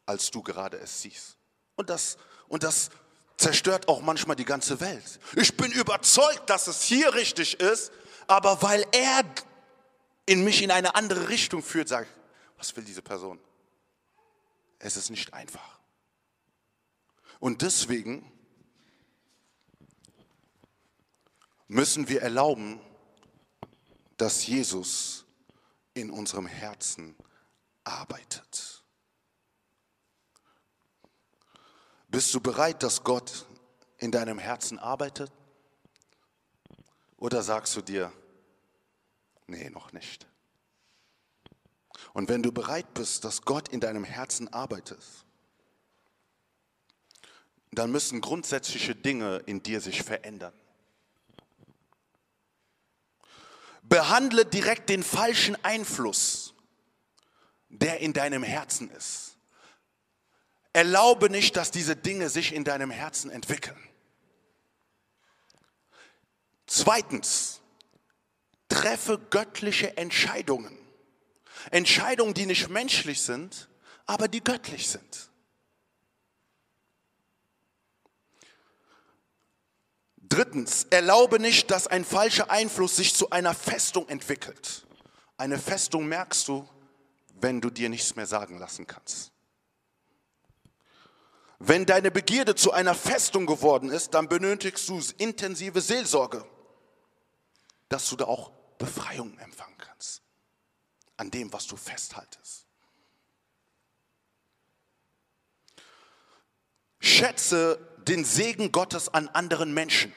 als du gerade es siehst. Und das, und das zerstört auch manchmal die ganze Welt. Ich bin überzeugt, dass es hier richtig ist, aber weil er in mich in eine andere Richtung führt, sage ich, was will diese Person? Es ist nicht einfach. Und deswegen müssen wir erlauben, dass Jesus in unserem Herzen arbeitet. Bist du bereit, dass Gott in deinem Herzen arbeitet? Oder sagst du dir, nee, noch nicht? Und wenn du bereit bist, dass Gott in deinem Herzen arbeitet, dann müssen grundsätzliche Dinge in dir sich verändern. Behandle direkt den falschen Einfluss, der in deinem Herzen ist. Erlaube nicht, dass diese Dinge sich in deinem Herzen entwickeln. Zweitens, treffe göttliche Entscheidungen. Entscheidungen, die nicht menschlich sind, aber die göttlich sind. Drittens, erlaube nicht, dass ein falscher Einfluss sich zu einer Festung entwickelt. Eine Festung merkst du, wenn du dir nichts mehr sagen lassen kannst. Wenn deine Begierde zu einer Festung geworden ist, dann benötigst du intensive Seelsorge, dass du da auch Befreiung empfangen kannst an dem, was du festhaltest. Schätze den Segen Gottes an anderen Menschen.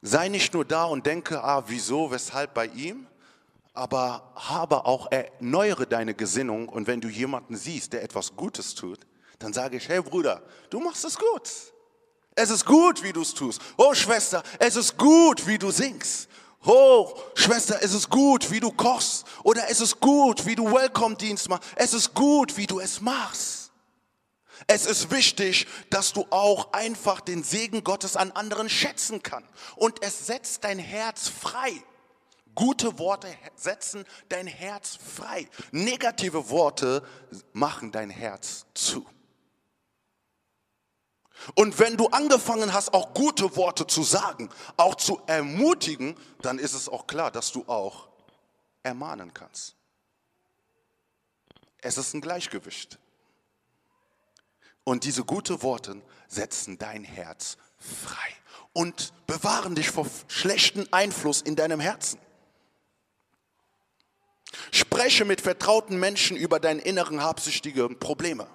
Sei nicht nur da und denke, ah, wieso, weshalb bei ihm, aber habe auch, erneuere deine Gesinnung und wenn du jemanden siehst, der etwas Gutes tut, dann sage ich, hey Bruder, du machst es gut. Es ist gut, wie du es tust. Oh Schwester, es ist gut, wie du singst. Oh, Schwester, es ist gut, wie du kochst. Oder es ist gut, wie du Welcome-Dienst machst. Es ist gut, wie du es machst. Es ist wichtig, dass du auch einfach den Segen Gottes an anderen schätzen kannst. Und es setzt dein Herz frei. Gute Worte setzen dein Herz frei. Negative Worte machen dein Herz zu. Und wenn du angefangen hast, auch gute Worte zu sagen, auch zu ermutigen, dann ist es auch klar, dass du auch ermahnen kannst. Es ist ein Gleichgewicht. Und diese guten Worte setzen dein Herz frei und bewahren dich vor schlechten Einfluss in deinem Herzen. Spreche mit vertrauten Menschen über deine inneren habsüchtigen Probleme.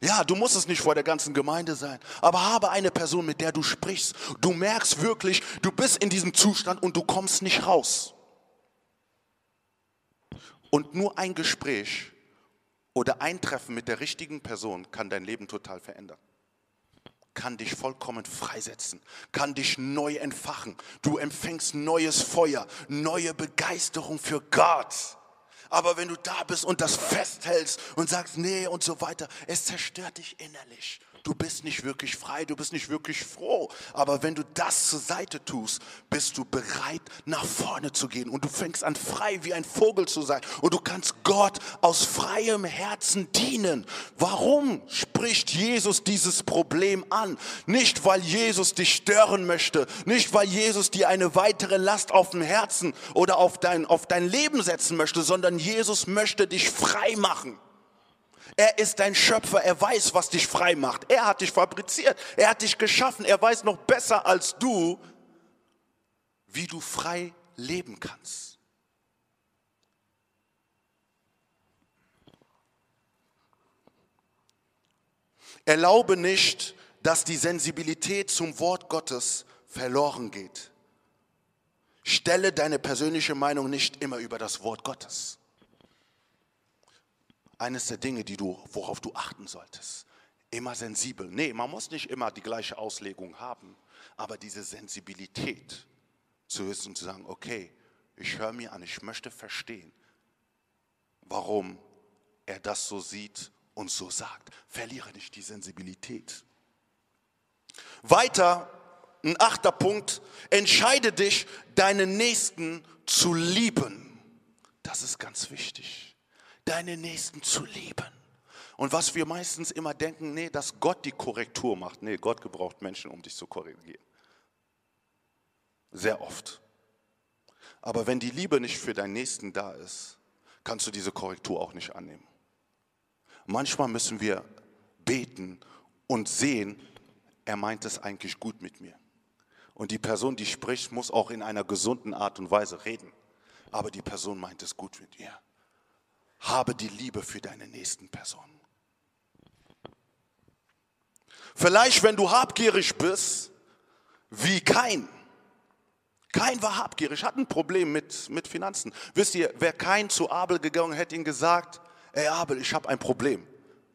Ja, du musst es nicht vor der ganzen Gemeinde sein, aber habe eine Person, mit der du sprichst. Du merkst wirklich, du bist in diesem Zustand und du kommst nicht raus. Und nur ein Gespräch oder ein Treffen mit der richtigen Person kann dein Leben total verändern. Kann dich vollkommen freisetzen, kann dich neu entfachen. Du empfängst neues Feuer, neue Begeisterung für Gott. Aber wenn du da bist und das festhältst und sagst, nee und so weiter, es zerstört dich innerlich. Du bist nicht wirklich frei, du bist nicht wirklich froh. Aber wenn du das zur Seite tust, bist du bereit, nach vorne zu gehen. Und du fängst an, frei wie ein Vogel zu sein. Und du kannst Gott aus freiem Herzen dienen. Warum spricht Jesus dieses Problem an? Nicht, weil Jesus dich stören möchte. Nicht, weil Jesus dir eine weitere Last auf dem Herzen oder auf dein, auf dein Leben setzen möchte, sondern Jesus möchte dich frei machen. Er ist dein Schöpfer, er weiß, was dich frei macht. Er hat dich fabriziert, er hat dich geschaffen, er weiß noch besser als du, wie du frei leben kannst. Erlaube nicht, dass die Sensibilität zum Wort Gottes verloren geht. Stelle deine persönliche Meinung nicht immer über das Wort Gottes eines der Dinge, die du, worauf du achten solltest. Immer sensibel. Nee, man muss nicht immer die gleiche Auslegung haben, aber diese Sensibilität zu wissen und zu sagen, okay, ich höre mir an, ich möchte verstehen, warum er das so sieht und so sagt. Verliere nicht die Sensibilität. Weiter, ein achter Punkt, entscheide dich, deinen Nächsten zu lieben. Das ist ganz wichtig deine Nächsten zu lieben. Und was wir meistens immer denken, nee, dass Gott die Korrektur macht. Nee, Gott gebraucht Menschen, um dich zu korrigieren. Sehr oft. Aber wenn die Liebe nicht für deinen Nächsten da ist, kannst du diese Korrektur auch nicht annehmen. Manchmal müssen wir beten und sehen, er meint es eigentlich gut mit mir. Und die Person, die spricht, muss auch in einer gesunden Art und Weise reden. Aber die Person meint es gut mit ihr habe die Liebe für deine nächsten Personen. Vielleicht, wenn du habgierig bist, wie kein. Kein war habgierig, hat ein Problem mit, mit Finanzen. Wisst ihr, wer kein zu Abel gegangen hätte ihm gesagt, ey Abel, ich habe ein Problem.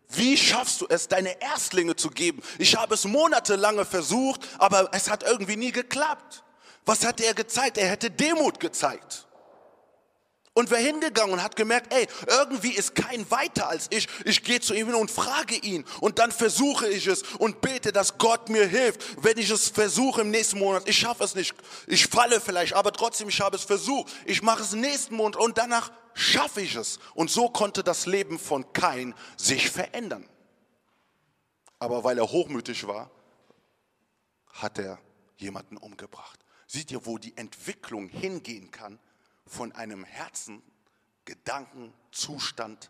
Wie schaffst du es, deine Erstlinge zu geben? Ich habe es monatelange versucht, aber es hat irgendwie nie geklappt. Was hat er gezeigt? Er hätte Demut gezeigt. Und wer hingegangen und hat gemerkt, ey, irgendwie ist kein weiter als ich. Ich gehe zu ihm hin und frage ihn. Und dann versuche ich es und bete, dass Gott mir hilft. Wenn ich es versuche im nächsten Monat, ich schaffe es nicht. Ich falle vielleicht, aber trotzdem, ich habe es versucht. Ich mache es nächsten Monat und danach schaffe ich es. Und so konnte das Leben von Kain sich verändern. Aber weil er hochmütig war, hat er jemanden umgebracht. Seht ihr, wo die Entwicklung hingehen kann, von einem Herzen, Gedanken, Zustand,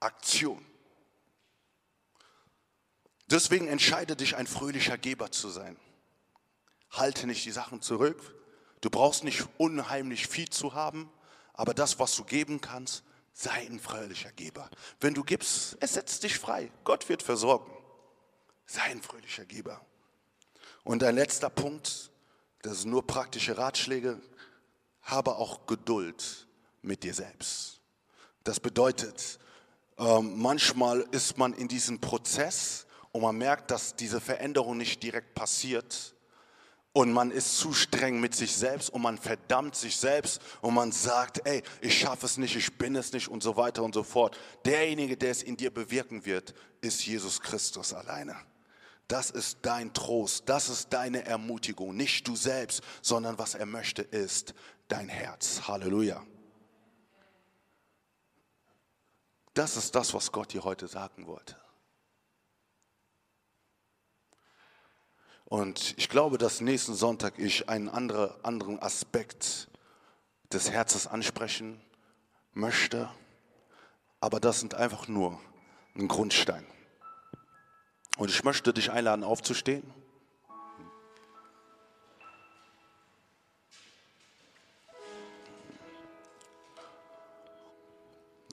Aktion. Deswegen entscheide dich, ein fröhlicher Geber zu sein. Halte nicht die Sachen zurück. Du brauchst nicht unheimlich viel zu haben, aber das, was du geben kannst, sei ein fröhlicher Geber. Wenn du gibst, es setzt dich frei. Gott wird versorgen. Sei ein fröhlicher Geber. Und ein letzter Punkt, das sind nur praktische Ratschläge, habe auch Geduld mit dir selbst. Das bedeutet, ähm, manchmal ist man in diesem Prozess und man merkt, dass diese Veränderung nicht direkt passiert. und man ist zu streng mit sich selbst und man verdammt sich selbst und man sagt, ey, ich schaffe es nicht, ich bin es nicht und so weiter und so fort. Derjenige, der es in dir bewirken wird, ist Jesus Christus alleine. Das ist dein Trost, das ist deine Ermutigung, nicht du selbst, sondern was er möchte ist dein Herz. Halleluja. Das ist das, was Gott dir heute sagen wollte. Und ich glaube, dass nächsten Sonntag ich einen andere, anderen Aspekt des Herzens ansprechen möchte. Aber das sind einfach nur ein Grundstein. Und ich möchte dich einladen, aufzustehen.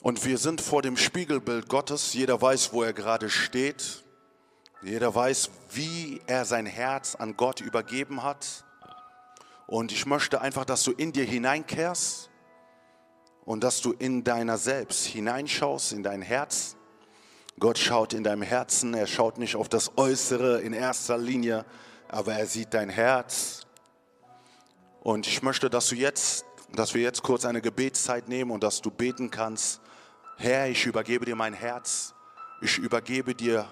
Und wir sind vor dem Spiegelbild Gottes. Jeder weiß, wo er gerade steht. Jeder weiß, wie er sein Herz an Gott übergeben hat. Und ich möchte einfach, dass du in dir hineinkehrst und dass du in deiner selbst hineinschaust, in dein Herz. Gott schaut in deinem Herzen, er schaut nicht auf das Äußere in erster Linie, aber er sieht dein Herz. Und ich möchte, dass du jetzt, dass wir jetzt kurz eine Gebetszeit nehmen und dass du beten kannst. Herr, ich übergebe dir mein Herz. Ich übergebe dir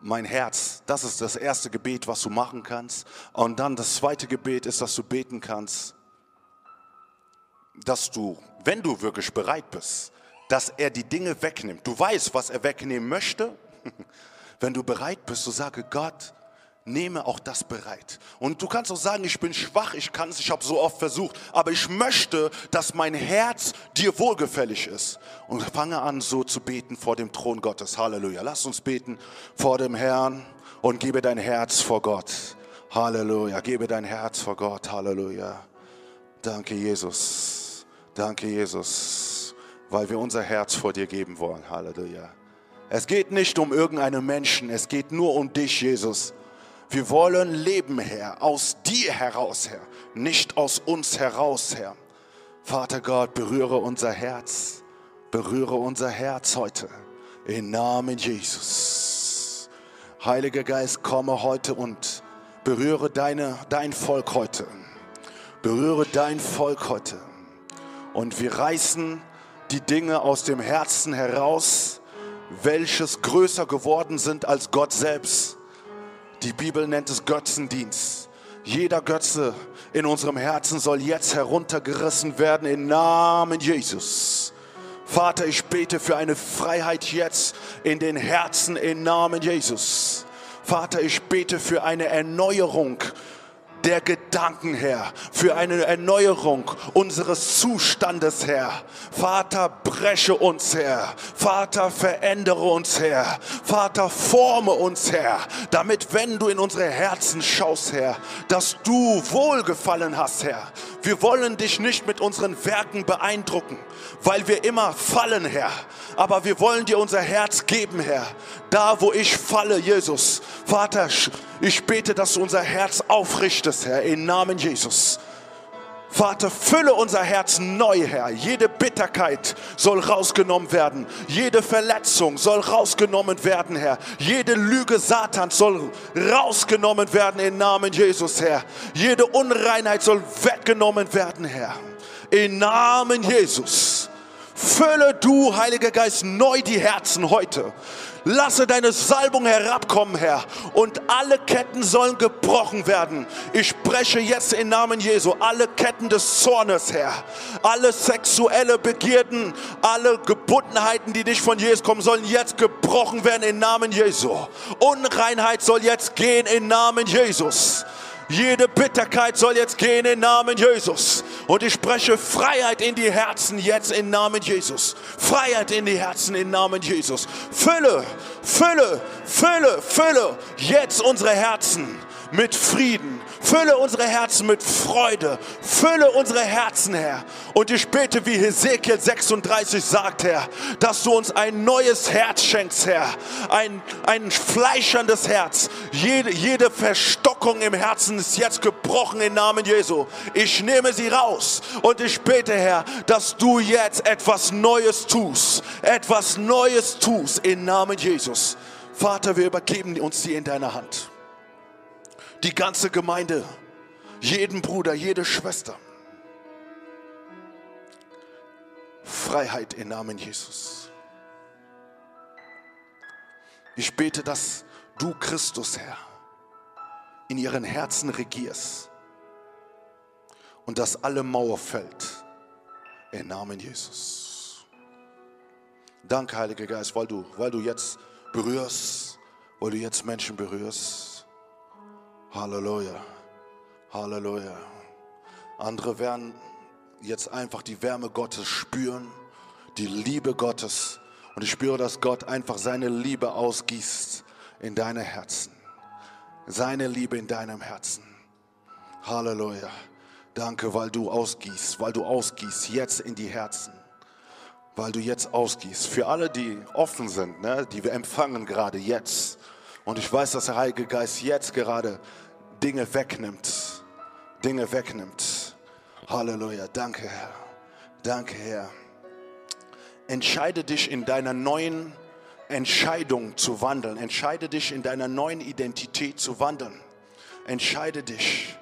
mein Herz. Das ist das erste Gebet, was du machen kannst. Und dann das zweite Gebet ist, dass du beten kannst, dass du, wenn du wirklich bereit bist, dass er die Dinge wegnimmt. Du weißt, was er wegnehmen möchte. Wenn du bereit bist, so sage Gott, nehme auch das bereit. Und du kannst auch sagen, ich bin schwach, ich kann es, ich habe so oft versucht, aber ich möchte, dass mein Herz dir wohlgefällig ist. Und fange an, so zu beten vor dem Thron Gottes. Halleluja. Lass uns beten vor dem Herrn und gebe dein Herz vor Gott. Halleluja. Gebe dein Herz vor Gott. Halleluja. Danke, Jesus. Danke, Jesus, weil wir unser Herz vor dir geben wollen. Halleluja. Es geht nicht um irgendeinen Menschen, es geht nur um dich, Jesus. Wir wollen leben, Herr, aus dir heraus, Herr, nicht aus uns heraus, Herr. Vater Gott, berühre unser Herz, berühre unser Herz heute, im Namen Jesus. Heiliger Geist, komme heute und berühre deine, dein Volk heute. Berühre dein Volk heute. Und wir reißen die Dinge aus dem Herzen heraus, welches größer geworden sind als Gott selbst die Bibel nennt es Götzendienst. Jeder Götze in unserem Herzen soll jetzt heruntergerissen werden im Namen Jesus. Vater, ich bete für eine Freiheit jetzt in den Herzen im Namen Jesus. Vater, ich bete für eine Erneuerung der Gedanken, Herr, für eine Erneuerung unseres Zustandes, Herr. Vater, breche uns, Herr. Vater, verändere uns, Herr. Vater, forme uns, Herr, damit, wenn du in unsere Herzen schaust, Herr, dass du Wohlgefallen hast, Herr. Wir wollen dich nicht mit unseren Werken beeindrucken, weil wir immer fallen, Herr. Aber wir wollen dir unser Herz geben, Herr. Da, wo ich falle, Jesus. Vater, ich bete, dass du unser Herz aufrichtest, Herr, im Namen Jesus. Vater, fülle unser Herz neu, Herr. Jede Bitterkeit soll rausgenommen werden. Jede Verletzung soll rausgenommen werden, Herr. Jede Lüge Satans soll rausgenommen werden im Namen Jesus, Herr. Jede Unreinheit soll weggenommen werden, Herr. Im Namen Jesus. Fülle du, Heiliger Geist, neu die Herzen heute. Lasse deine Salbung herabkommen, Herr. Und alle Ketten sollen gebrochen werden. Ich spreche jetzt im Namen Jesu alle Ketten des Zornes, Herr. Alle sexuelle Begierden, alle Gebundenheiten, die nicht von Jesus kommen, sollen jetzt gebrochen werden im Namen Jesu. Unreinheit soll jetzt gehen im Namen Jesus. Jede Bitterkeit soll jetzt gehen im Namen Jesus. Und ich spreche Freiheit in die Herzen jetzt im Namen Jesus. Freiheit in die Herzen im Namen Jesus. Fülle, Fülle, Fülle, Fülle jetzt unsere Herzen mit Frieden, Fülle unsere Herzen mit Freude. Fülle unsere Herzen, Herr. Und ich bete, wie Hesekiel 36 sagt, Herr, dass du uns ein neues Herz schenkst, Herr. Ein, ein fleischerndes Herz. Jede, jede Verstockung im Herzen ist jetzt gebrochen im Namen Jesu. Ich nehme sie raus und ich bete, Herr, dass du jetzt etwas Neues tust. Etwas Neues tust im Namen Jesus. Vater, wir übergeben uns sie in deine Hand die ganze Gemeinde jeden Bruder, jede Schwester. Freiheit im Namen Jesus. Ich bete, dass du, Christus, Herr, in ihren Herzen regierst und dass alle Mauer fällt im Namen Jesus. Danke, Heiliger Geist, weil du, weil du jetzt berührst, weil du jetzt Menschen berührst. Halleluja, Halleluja. Andere werden jetzt einfach die Wärme Gottes spüren, die Liebe Gottes. Und ich spüre, dass Gott einfach seine Liebe ausgießt in deine Herzen. Seine Liebe in deinem Herzen. Halleluja. Danke, weil du ausgießt, weil du ausgießt jetzt in die Herzen. Weil du jetzt ausgießt. Für alle, die offen sind, ne, die wir empfangen gerade jetzt. Und ich weiß, dass der Heilige Geist jetzt gerade Dinge wegnimmt. Dinge wegnimmt. Halleluja. Danke, Herr. Danke, Herr. Entscheide dich in deiner neuen Entscheidung zu wandeln. Entscheide dich in deiner neuen Identität zu wandeln. Entscheide dich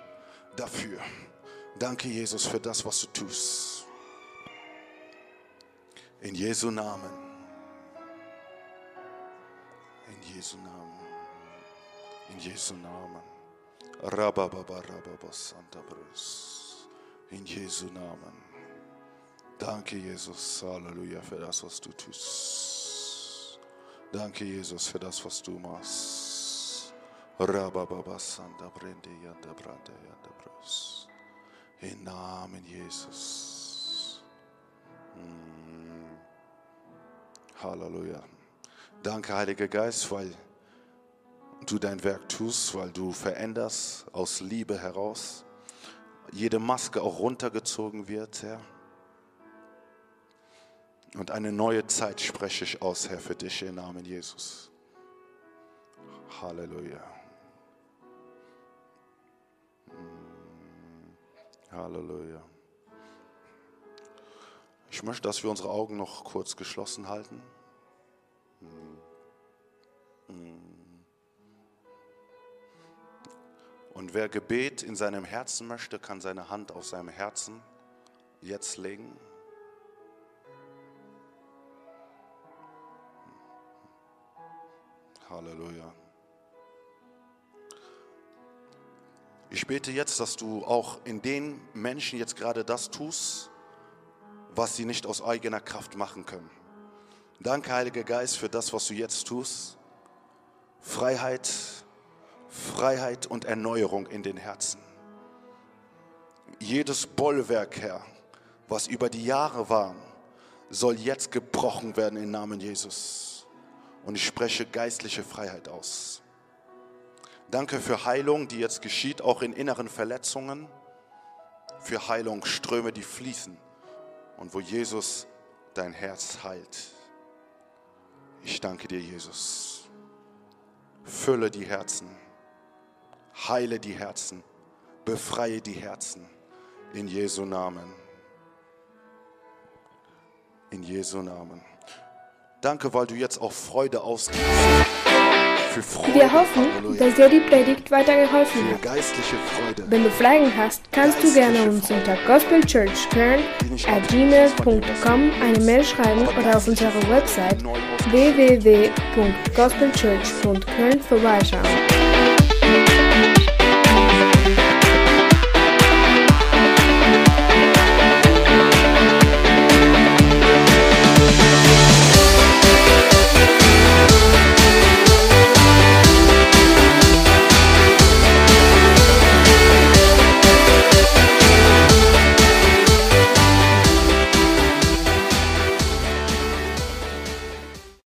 dafür. Danke, Jesus, für das, was du tust. In Jesu Namen. In Jesu Namen. In Jesu Namen. In Jesu Namen. Danke, Jesus. Halleluja für das, was du tust. Danke, Jesus, für das, was du machst. Im Namen Jesus. Mm. Halleluja. Danke, Heiliger Geist, weil du dein Werk tust, weil du veränderst aus Liebe heraus. Jede Maske auch runtergezogen wird, Herr. Und eine neue Zeit spreche ich aus, Herr, für dich im Namen Jesus. Halleluja. Mm. Halleluja. Ich möchte, dass wir unsere Augen noch kurz geschlossen halten. Mm. Mm. Und wer Gebet in seinem Herzen möchte, kann seine Hand auf seinem Herzen jetzt legen. Halleluja. Ich bete jetzt, dass du auch in den Menschen jetzt gerade das tust, was sie nicht aus eigener Kraft machen können. Danke, Heiliger Geist, für das, was du jetzt tust. Freiheit, Freiheit und Erneuerung in den Herzen. Jedes Bollwerk, Herr, was über die Jahre war, soll jetzt gebrochen werden im Namen Jesus. Und ich spreche geistliche Freiheit aus. Danke für Heilung, die jetzt geschieht, auch in inneren Verletzungen. Für Heilung, Ströme, die fließen. Und wo Jesus dein Herz heilt. Ich danke dir, Jesus. Fülle die Herzen. Heile die Herzen. Befreie die Herzen. In Jesu Namen. In Jesu Namen. Danke, weil du jetzt auch Freude ausgibst. Für Freude, Wir hoffen, Halleluja. dass dir die Predigt weitergeholfen für hat. geistliche Freude. Wenn du Fragen hast, kannst du gerne uns unter gospelchurchkern at gmail.com eine Mail schreiben oder auf unserer Website www.gospelchurch.köln vorbeischauen.